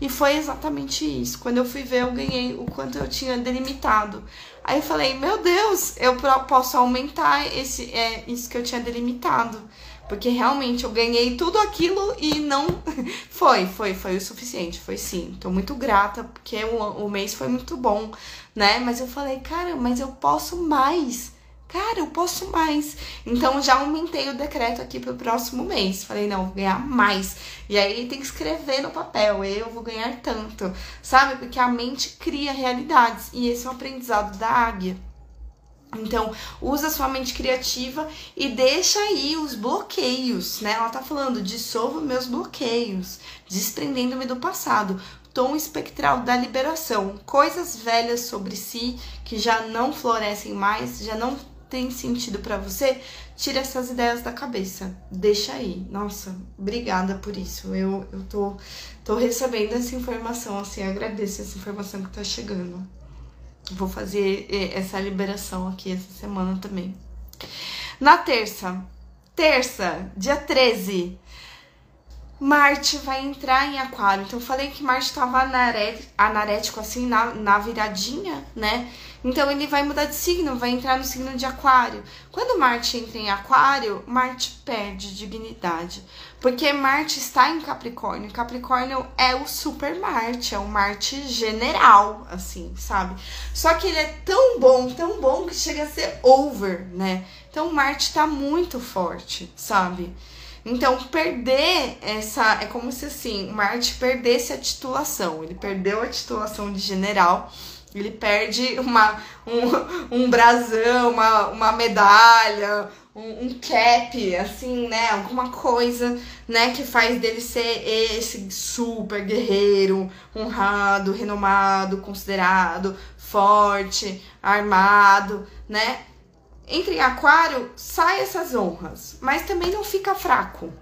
E foi exatamente isso. Quando eu fui ver, eu ganhei o quanto eu tinha delimitado. Aí eu falei, meu Deus, eu posso aumentar esse, é, isso que eu tinha delimitado. Porque realmente eu ganhei tudo aquilo e não. foi, foi, foi o suficiente. Foi sim. Tô muito grata, porque o, o mês foi muito bom, né? Mas eu falei, cara, mas eu posso mais. Cara, eu posso mais. Então já aumentei o decreto aqui pro próximo mês. Falei, não, vou ganhar mais. E aí tem que escrever no papel, eu vou ganhar tanto, sabe? Porque a mente cria realidades. E esse é o aprendizado da águia. Então, usa sua mente criativa e deixa aí os bloqueios, né? Ela tá falando, dissolvo meus bloqueios, desprendendo-me do passado. Tom espectral da liberação, coisas velhas sobre si que já não florescem mais, já não tem sentido para você, tira essas ideias da cabeça. Deixa aí. Nossa, obrigada por isso. Eu, eu tô, tô recebendo essa informação, assim, agradeço essa informação que tá chegando. Vou fazer eh, essa liberação aqui essa semana também. Na terça, terça, dia 13, Marte vai entrar em Aquário. Então, eu falei que Marte estava anarético, assim, na, na viradinha, né? Então, ele vai mudar de signo, vai entrar no signo de Aquário. Quando Marte entra em Aquário, Marte perde dignidade. Porque Marte está em Capricórnio. Capricórnio é o super Marte, é o Marte general, assim, sabe? Só que ele é tão bom, tão bom que chega a ser over, né? Então, Marte tá muito forte, sabe? Então, perder essa. É como se assim, Marte perdesse a titulação. Ele perdeu a titulação de general. Ele perde uma, um, um brasão, uma, uma medalha, um, um cap, assim, né? Alguma coisa, né? Que faz dele ser esse super guerreiro, honrado, renomado, considerado, forte, armado, né? entra em aquário, sai essas honras, mas também não fica fraco,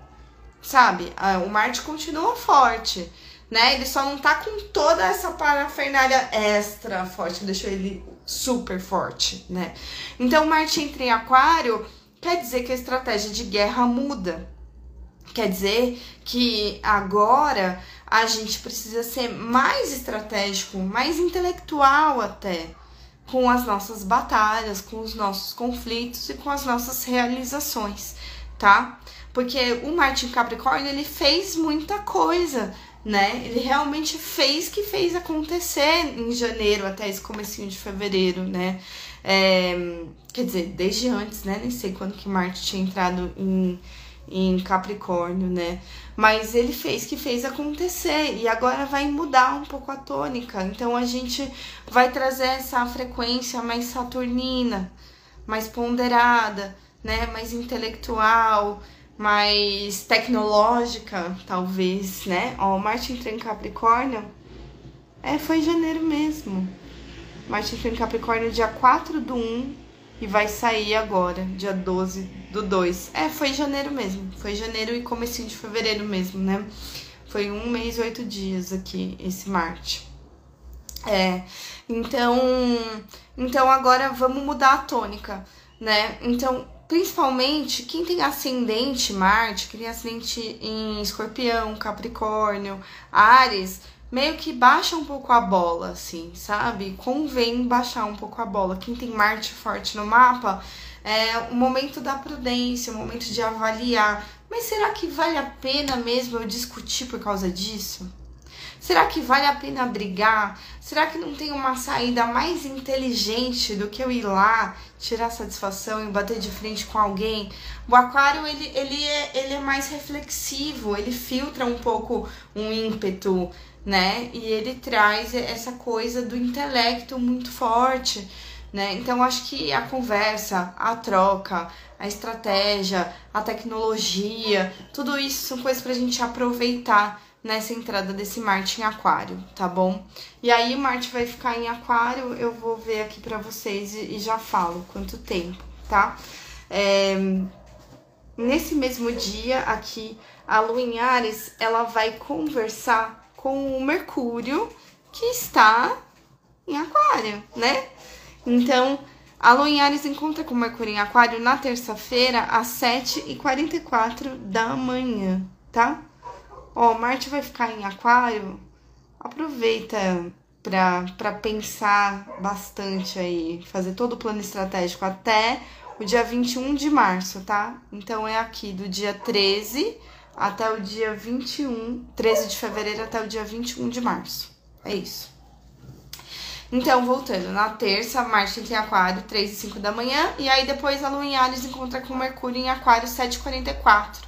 sabe? Ah, o Marte continua forte, né? Ele só não tá com toda essa parafernália extra forte, deixou ele super forte, né? Então, Marte entra em aquário, quer dizer que a estratégia de guerra muda. Quer dizer que agora a gente precisa ser mais estratégico, mais intelectual até com as nossas batalhas, com os nossos conflitos e com as nossas realizações, tá? Porque o Martin Capricórnio, ele fez muita coisa, né? Ele realmente fez que fez acontecer em janeiro até esse comecinho de fevereiro, né? É, quer dizer, desde antes, né? Nem sei quando que Marte tinha entrado em em Capricórnio, né? Mas ele fez que fez acontecer e agora vai mudar um pouco a tônica. Então a gente vai trazer essa frequência mais saturnina, mais ponderada, né? Mais intelectual, mais tecnológica, talvez, né? Ó, Marte entrou em Capricórnio. É, foi em janeiro mesmo. Marte entrou em Capricórnio dia 4 do 1 e vai sair agora, dia 12 do 2. É, foi janeiro mesmo. Foi janeiro e comecinho de fevereiro mesmo, né? Foi um mês e oito dias aqui, esse Marte. É, então, então agora vamos mudar a tônica, né? Então, principalmente quem tem ascendente Marte, quem tem ascendente em Escorpião, Capricórnio, Ares, meio que baixa um pouco a bola, assim, sabe? Convém baixar um pouco a bola. Quem tem Marte forte no mapa, é o momento da prudência, o momento de avaliar. Mas será que vale a pena mesmo eu discutir por causa disso? Será que vale a pena brigar? Será que não tem uma saída mais inteligente do que eu ir lá, tirar satisfação e bater de frente com alguém? O aquário, ele, ele, é, ele é mais reflexivo, ele filtra um pouco um ímpeto, né? E ele traz essa coisa do intelecto muito forte, né? Então acho que a conversa, a troca, a estratégia, a tecnologia, tudo isso são coisas para a gente aproveitar nessa entrada desse Marte em Aquário, tá bom? E aí Marte vai ficar em Aquário, eu vou ver aqui para vocês e, e, já falo quanto tempo, tá? É, nesse mesmo dia aqui, a Lua em Ares, ela vai conversar com o Mercúrio, que está em Aquário, né? Então, a Lua em Ares encontra com o Mercúrio em Aquário na terça-feira, às 7h44 da manhã, tá? Ó, Marte vai ficar em Aquário, aproveita para pensar bastante aí, fazer todo o plano estratégico até o dia 21 de março, tá? Então é aqui do dia 13 até o dia 21, 13 de fevereiro até o dia 21 de março. É isso. Então, voltando, na terça, Marte entra em Aquário, 3 e 5 da manhã, e aí depois a Lua em Ares encontra com Mercúrio em Aquário, 7 e 44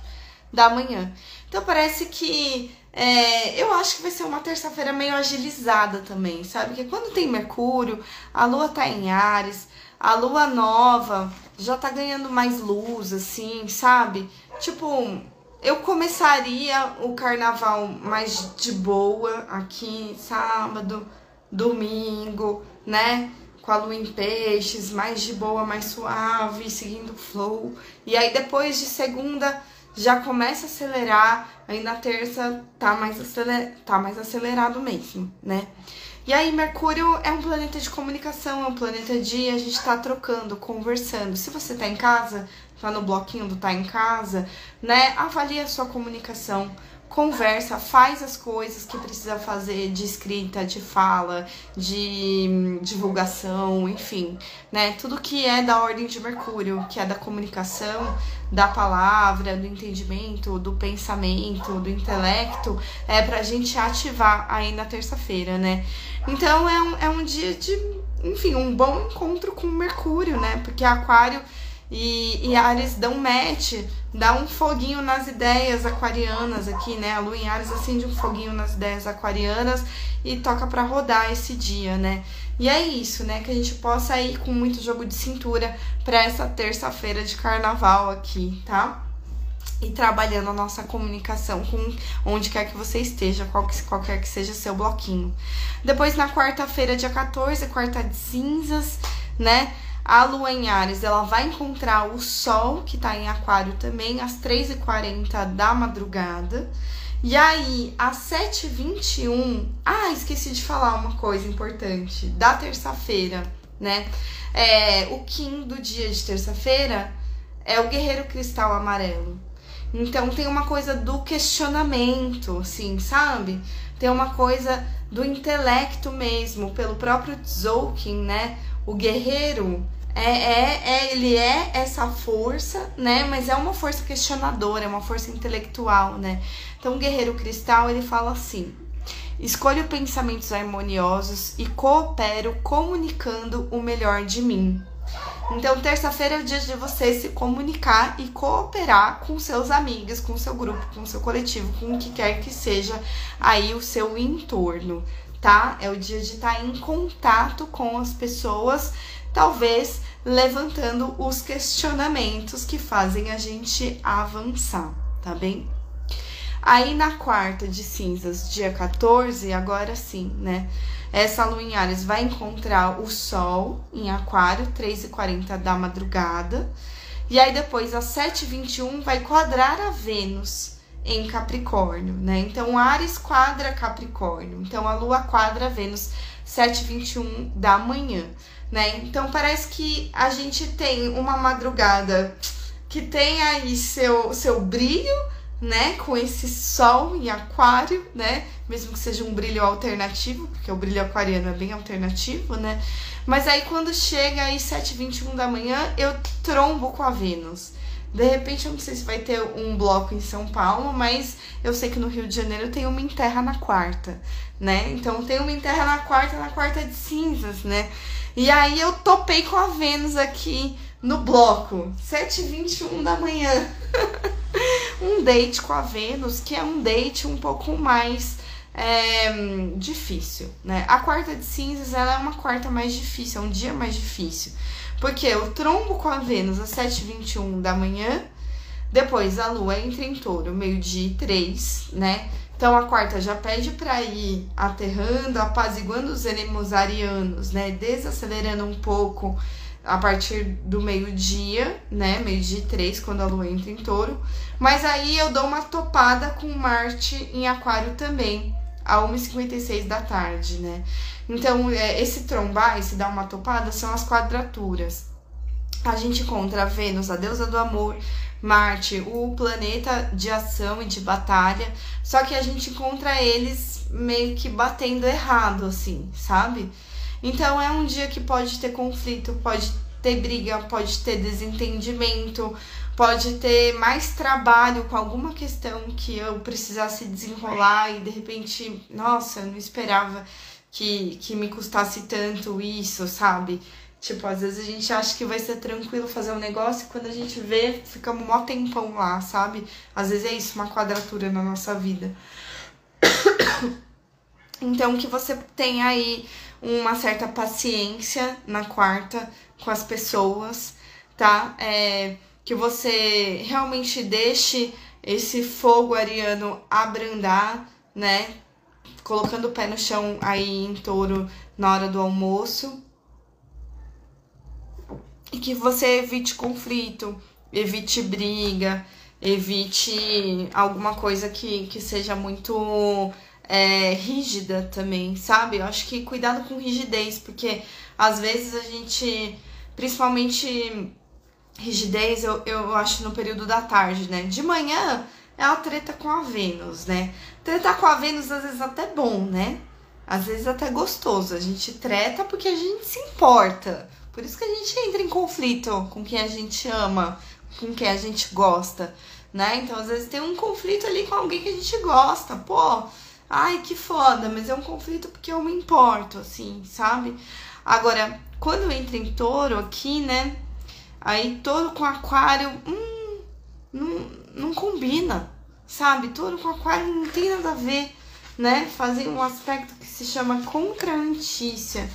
da manhã. Então, parece que é, eu acho que vai ser uma terça-feira meio agilizada também, sabe? Porque quando tem Mercúrio, a Lua tá em Ares, a Lua nova já tá ganhando mais luz, assim, sabe? Tipo, eu começaria o carnaval mais de boa aqui, sábado, domingo, né? Com a lua em peixes, mais de boa, mais suave, seguindo o flow. E aí depois de segunda já começa a acelerar, aí na terça tá mais, aceler... tá mais acelerado mesmo, né? E aí, Mercúrio é um planeta de comunicação, é um planeta de a gente tá trocando, conversando. Se você tá em casa, tá no bloquinho do tá em casa, né? Avalie a sua comunicação conversa, faz as coisas que precisa fazer de escrita, de fala, de divulgação, enfim, né? Tudo que é da ordem de Mercúrio, que é da comunicação, da palavra, do entendimento, do pensamento, do intelecto, é pra gente ativar aí na terça-feira, né? Então é um, é um dia de, enfim, um bom encontro com Mercúrio, né? Porque Aquário e, e Ares dão match, dá um foguinho nas ideias aquarianas aqui, né? A Lua em Ares acende um foguinho nas ideias aquarianas e toca para rodar esse dia, né? E é isso, né? Que a gente possa ir com muito jogo de cintura para essa terça-feira de carnaval aqui, tá? E trabalhando a nossa comunicação com onde quer que você esteja, qual que, qualquer que seja seu bloquinho. Depois, na quarta-feira, dia 14, quarta de cinzas, né? A lua em Ares, ela vai encontrar o Sol, que tá em Aquário também, às 3h40 da madrugada. E aí, às 7h21, ah, esqueci de falar uma coisa importante, da terça-feira, né? É, o Kim do dia de terça-feira é o Guerreiro Cristal Amarelo. Então tem uma coisa do questionamento, assim, sabe? Tem uma coisa do intelecto mesmo, pelo próprio Tzolk'in, né? O guerreiro, é, é, é, ele é essa força, né? Mas é uma força questionadora, é uma força intelectual, né? Então, o guerreiro cristal, ele fala assim: escolho pensamentos harmoniosos e coopero comunicando o melhor de mim. Então, terça-feira é o dia de você se comunicar e cooperar com seus amigos, com seu grupo, com seu coletivo, com o que quer que seja aí o seu entorno, tá? É o dia de estar em contato com as pessoas talvez levantando os questionamentos que fazem a gente avançar, tá bem? Aí na quarta de cinzas, dia 14, agora sim, né? Essa lua em Ares vai encontrar o Sol em Aquário, 3h40 da madrugada. E aí depois, às 7h21, vai quadrar a Vênus em Capricórnio, né? Então, Ares quadra Capricórnio. Então, a lua quadra Vênus, 7h21 da manhã né? Então parece que a gente tem uma madrugada que tem aí seu, seu brilho, né? Com esse sol em aquário, né? Mesmo que seja um brilho alternativo, porque o brilho aquariano é bem alternativo, né? Mas aí quando chega aí 7h21 da manhã, eu trombo com a Vênus. De repente, eu não sei se vai ter um bloco em São Paulo, mas eu sei que no Rio de Janeiro tem uma enterra na quarta, né? Então tem uma enterra na quarta, na quarta de cinzas, né? E aí eu topei com a Vênus aqui no bloco, 7h21 da manhã. um date com a Vênus, que é um date um pouco mais é, difícil, né? A quarta de cinzas, ela é uma quarta mais difícil, é um dia mais difícil. Porque eu trombo com a Vênus às 7h21 da manhã, depois a Lua entra em touro, meio-dia e 3, né? Então a quarta já pede para ir aterrando, apaziguando os enemos arianos, né? Desacelerando um pouco a partir do meio-dia, né? Meio-dia três, quando a lua entra em touro. Mas aí eu dou uma topada com Marte em Aquário também, a 1h56 da tarde, né? Então, é, esse trombar, esse dar uma topada, são as quadraturas. A gente encontra a Vênus, a deusa do amor, Marte, o planeta de ação e de batalha, só que a gente encontra eles meio que batendo errado, assim, sabe? Então é um dia que pode ter conflito, pode ter briga, pode ter desentendimento, pode ter mais trabalho com alguma questão que eu precisasse desenrolar e de repente, nossa, eu não esperava que, que me custasse tanto isso, sabe? Tipo, às vezes a gente acha que vai ser tranquilo fazer um negócio e quando a gente vê, fica um mó tempão lá, sabe? Às vezes é isso, uma quadratura na nossa vida. Então, que você tenha aí uma certa paciência na quarta com as pessoas, tá? É, que você realmente deixe esse fogo ariano abrandar, né? Colocando o pé no chão aí em touro na hora do almoço e que você evite conflito, evite briga, evite alguma coisa que, que seja muito é, rígida também, sabe? Eu acho que cuidado com rigidez, porque às vezes a gente, principalmente rigidez, eu, eu acho no período da tarde, né? De manhã é a treta com a Vênus, né? Tretar com a Vênus às vezes até bom, né? Às vezes até gostoso. A gente treta porque a gente se importa. Por isso que a gente entra em conflito com quem a gente ama, com quem a gente gosta, né? Então, às vezes tem um conflito ali com alguém que a gente gosta. Pô, ai, que foda, mas é um conflito porque eu me importo, assim, sabe? Agora, quando entra em touro aqui, né? Aí touro com aquário, hum, não, não combina, sabe? Touro com aquário não tem nada a ver, né? Fazem um aspecto que se chama contrantícia,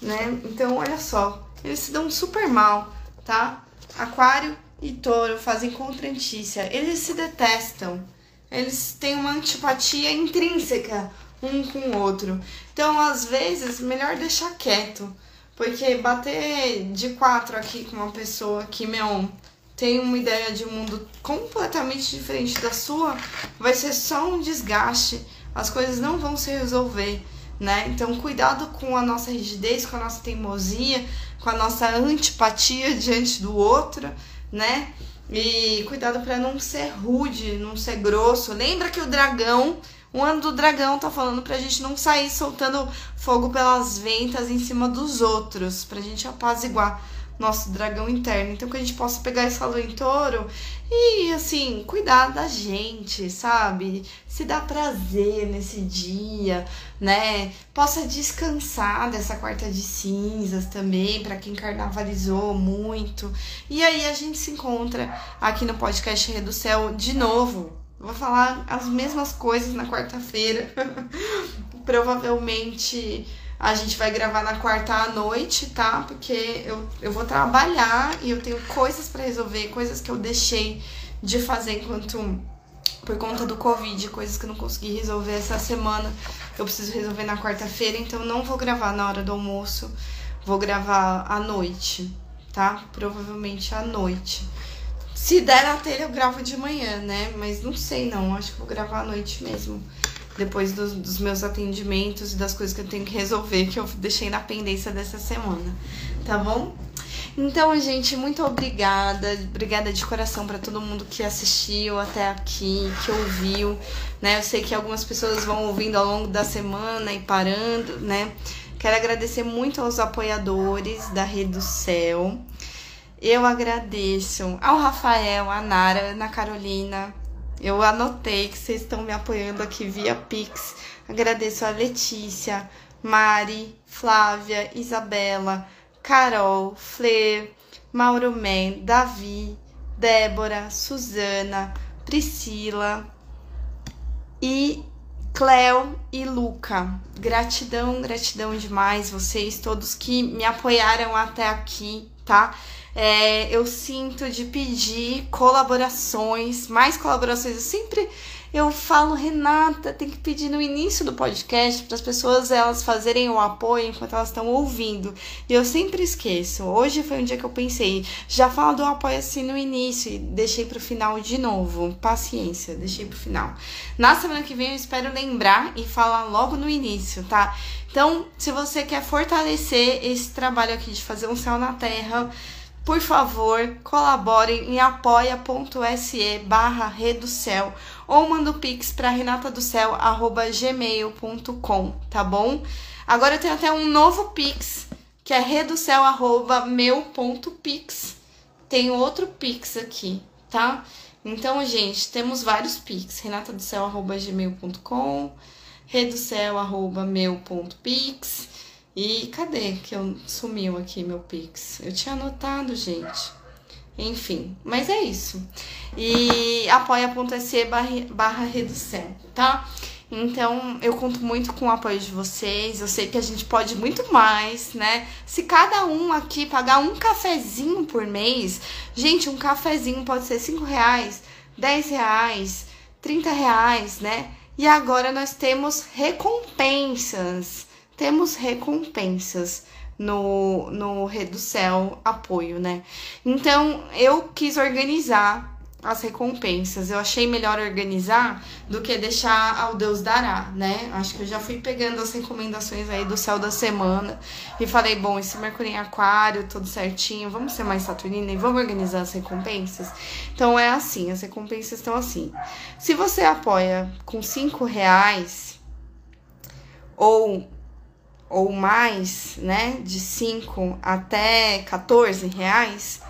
né? Então, olha só, eles se dão super mal, tá? Aquário e touro fazem contrantícia, eles se detestam, eles têm uma antipatia intrínseca um com o outro. Então, às vezes, melhor deixar quieto. Porque bater de quatro aqui com uma pessoa que, meu, tem uma ideia de um mundo completamente diferente da sua, vai ser só um desgaste. As coisas não vão se resolver, né? Então, cuidado com a nossa rigidez, com a nossa teimosia, com a nossa antipatia diante do outro, né? E cuidado para não ser rude, não ser grosso. Lembra que o dragão o ano do dragão tá falando pra gente não sair soltando fogo pelas ventas em cima dos outros, pra gente apaziguar nosso dragão interno. Então que a gente possa pegar essa lua em touro e assim, cuidar da gente, sabe? Se dar prazer nesse dia, né? Possa descansar dessa quarta de cinzas também, para quem carnavalizou muito. E aí a gente se encontra aqui no podcast Rei do Céu de novo Vou falar as mesmas coisas na quarta-feira. Provavelmente a gente vai gravar na quarta à noite, tá? Porque eu, eu vou trabalhar e eu tenho coisas para resolver, coisas que eu deixei de fazer enquanto por conta do Covid, coisas que eu não consegui resolver essa semana. Eu preciso resolver na quarta-feira, então não vou gravar na hora do almoço. Vou gravar à noite, tá? Provavelmente à noite. Se der na telha, eu gravo de manhã, né? Mas não sei, não. Acho que vou gravar à noite mesmo. Depois dos, dos meus atendimentos e das coisas que eu tenho que resolver, que eu deixei na pendência dessa semana. Tá bom? Então, gente, muito obrigada. Obrigada de coração para todo mundo que assistiu até aqui, que ouviu, né? Eu sei que algumas pessoas vão ouvindo ao longo da semana e parando, né? Quero agradecer muito aos apoiadores da Rede do Céu. Eu agradeço ao Rafael, a Nara, a Ana Carolina. Eu anotei que vocês estão me apoiando aqui via Pix. Agradeço a Letícia, Mari, Flávia, Isabela, Carol, Fler, Mauro Men, Davi, Débora, Suzana, Priscila e Cleo e Luca. Gratidão, gratidão demais vocês todos que me apoiaram até aqui, tá? É, eu sinto de pedir colaborações, mais colaborações. Eu sempre eu falo, Renata, tem que pedir no início do podcast para as pessoas elas fazerem o apoio enquanto elas estão ouvindo. E eu sempre esqueço. Hoje foi um dia que eu pensei, já falo do apoio assim no início e deixei para o final de novo. Paciência, deixei para o final. Na semana que vem eu espero lembrar e falar logo no início, tá? Então, se você quer fortalecer esse trabalho aqui de fazer um céu na terra, por favor, colaborem em apoia.se barra Reducel ou manda o pix para renatadocel.gmail.com, tá bom? Agora eu tenho até um novo pix, que é reducel.meu.pix. Tem outro pix aqui, tá? Então, gente, temos vários pix. renatadocel.gmail.com reducel.meu.pix e cadê que eu sumiu aqui meu Pix? Eu tinha anotado, gente. Enfim, mas é isso. E apoia.se barra, redução, tá? Então, eu conto muito com o apoio de vocês. Eu sei que a gente pode muito mais, né? Se cada um aqui pagar um cafezinho por mês, gente, um cafezinho pode ser 5 reais, 10 reais, 30 reais, né? E agora nós temos recompensas temos recompensas no, no Reducel Apoio, né? Então, eu quis organizar as recompensas. Eu achei melhor organizar do que deixar ao Deus dará, né? Acho que eu já fui pegando as recomendações aí do céu da semana e falei, bom, esse Mercúrio em Aquário, tudo certinho, vamos ser mais Saturnina e vamos organizar as recompensas? Então é assim, as recompensas estão assim. Se você apoia com cinco reais ou ou mais, né, de 5 até 14 reais,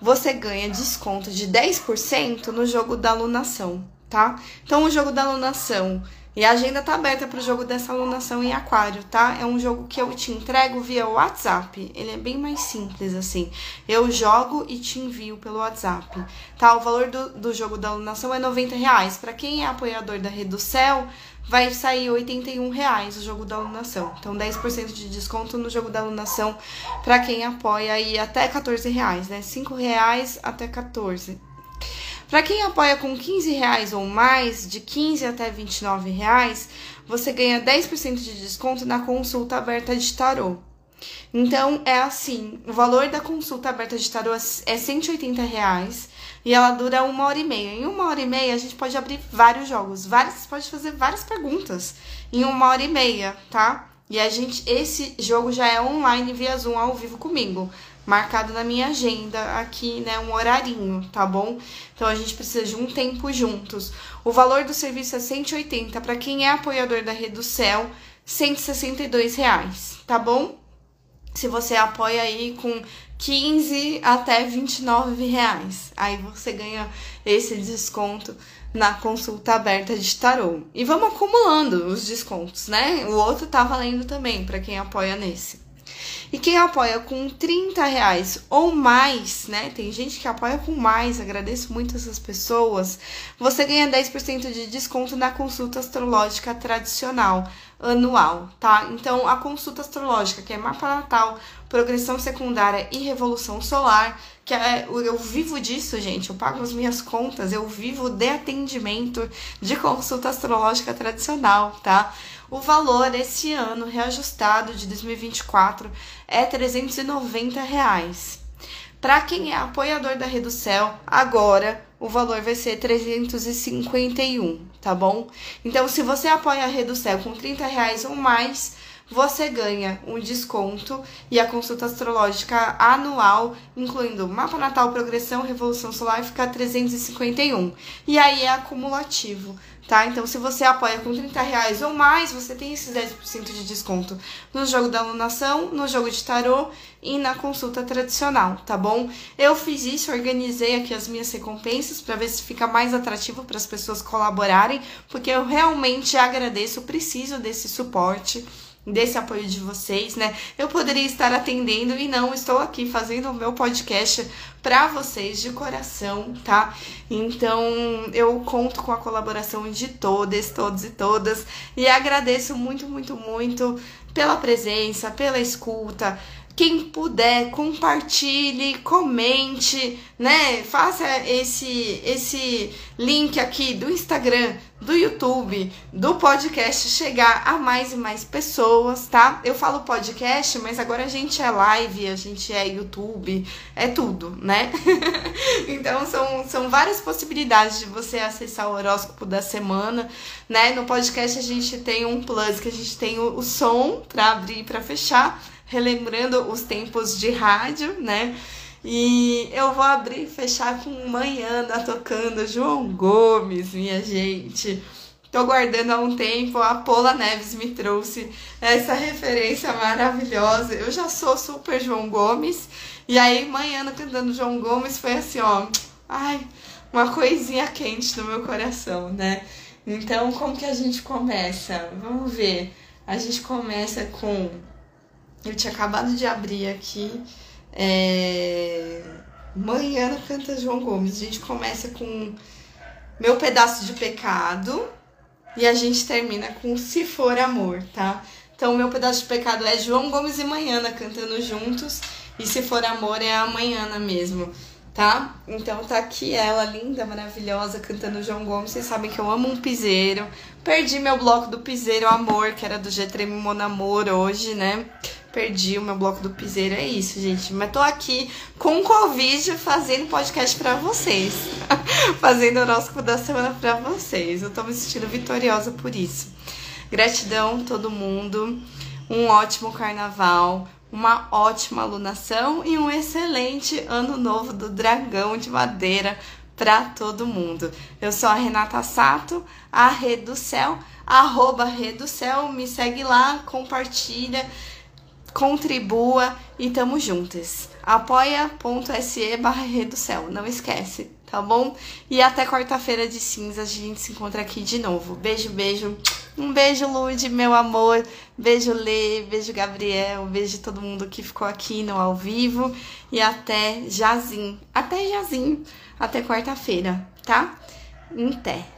você ganha desconto de 10% no jogo da alunação, tá? Então, o jogo da alunação e a agenda tá aberta para o jogo dessa alunação em aquário, tá? É um jogo que eu te entrego via WhatsApp. Ele é bem mais simples assim. Eu jogo e te envio pelo WhatsApp, tá? O valor do, do jogo da alunação é 90 reais. Para quem é apoiador da Rede do Céu, vai sair 81 reais o jogo da alunação. Então, 10% de desconto no jogo da alunação para quem apoia aí até 14 reais, né? 5 reais até 14. Para quem apoia com 15 reais ou mais, de 15 até 29 reais, você ganha 10% de desconto na consulta aberta de tarô. Então, é assim, o valor da consulta aberta de tarô é 180 reais e ela dura uma hora e meia. Em uma hora e meia, a gente pode abrir vários jogos. Vários, você pode fazer várias perguntas em uma hora e meia, tá? E a gente, esse jogo já é online via Zoom ao vivo comigo. Marcado na minha agenda aqui, né? Um horarinho, tá bom? Então a gente precisa de um tempo juntos. O valor do serviço é 180. Para quem é apoiador da Rede do Céu, 162 reais, tá bom? Se você apoia aí com 15 até 29 reais. Aí você ganha esse desconto na consulta aberta de tarô. E vamos acumulando os descontos, né? O outro tá valendo também para quem apoia nesse. E quem apoia com 30 reais ou mais, né? Tem gente que apoia com mais, agradeço muito essas pessoas. Você ganha 10% de desconto na consulta astrológica tradicional anual, tá? Então, a consulta astrológica, que é mapa natal, progressão secundária e revolução solar, que é, eu vivo disso, gente, eu pago as minhas contas, eu vivo de atendimento de consulta astrológica tradicional, tá? O valor esse ano reajustado de 2024 é 390 reais. Para quem é apoiador da Reducel, agora o valor vai ser 351, tá bom? Então, se você apoia a Reducel com 30 reais ou mais, você ganha um desconto e a consulta astrológica anual, incluindo mapa natal, progressão, revolução solar, fica 351. E aí é acumulativo, tá? Então, se você apoia com 30 reais ou mais, você tem esses 10% de desconto no jogo da alunação, no jogo de tarô e na consulta tradicional, tá bom? Eu fiz isso, organizei aqui as minhas recompensas para ver se fica mais atrativo para as pessoas colaborarem, porque eu realmente agradeço, preciso desse suporte desse apoio de vocês, né? Eu poderia estar atendendo e não estou aqui fazendo o meu podcast para vocês de coração, tá? Então, eu conto com a colaboração de todas, todos e todas e agradeço muito, muito, muito pela presença, pela escuta, quem puder, compartilhe, comente, né? Faça esse esse link aqui do Instagram, do YouTube, do podcast chegar a mais e mais pessoas, tá? Eu falo podcast, mas agora a gente é live, a gente é YouTube, é tudo, né? então são, são várias possibilidades de você acessar o horóscopo da semana, né? No podcast a gente tem um plus que a gente tem o, o som para abrir e para fechar relembrando os tempos de rádio, né? E eu vou abrir e fechar com manhã tocando João Gomes, minha gente. Tô guardando há um tempo, a Paula Neves me trouxe essa referência maravilhosa. Eu já sou super João Gomes. E aí, manhã cantando João Gomes foi assim, ó. Ai, uma coisinha quente no meu coração, né? Então, como que a gente começa? Vamos ver. A gente começa com eu tinha acabado de abrir aqui. É... Manhã canta João Gomes. A gente começa com Meu Pedaço de Pecado. E a gente termina com Se For Amor, tá? Então, Meu Pedaço de Pecado é João Gomes e Manhana cantando juntos. E Se For Amor é a Manhana mesmo, tá? Então tá aqui ela, linda, maravilhosa, cantando João Gomes. Vocês sabem que eu amo um piseiro. Perdi meu bloco do piseiro Amor, que era do G Treme Mon Amor hoje, né? Perdi o meu bloco do piseiro, é isso, gente. Mas tô aqui com Covid fazendo podcast para vocês. fazendo horóscopo da semana para vocês. Eu tô me sentindo vitoriosa por isso. Gratidão todo mundo. Um ótimo carnaval, uma ótima alunação e um excelente ano novo do dragão de madeira para todo mundo. Eu sou a Renata Sato, a Rede do Céu, arroba Rede do Céu, me segue lá, compartilha, contribua e tamo juntas. apoia.se barra do Céu, não esquece, tá bom? E até quarta-feira de cinzas a gente se encontra aqui de novo. Beijo, beijo. Um beijo, Lude, meu amor. Beijo, Lê. Beijo, Gabriel. Beijo todo mundo que ficou aqui no ao vivo. E até Jazim. Até Jazim até quarta-feira, tá? Até.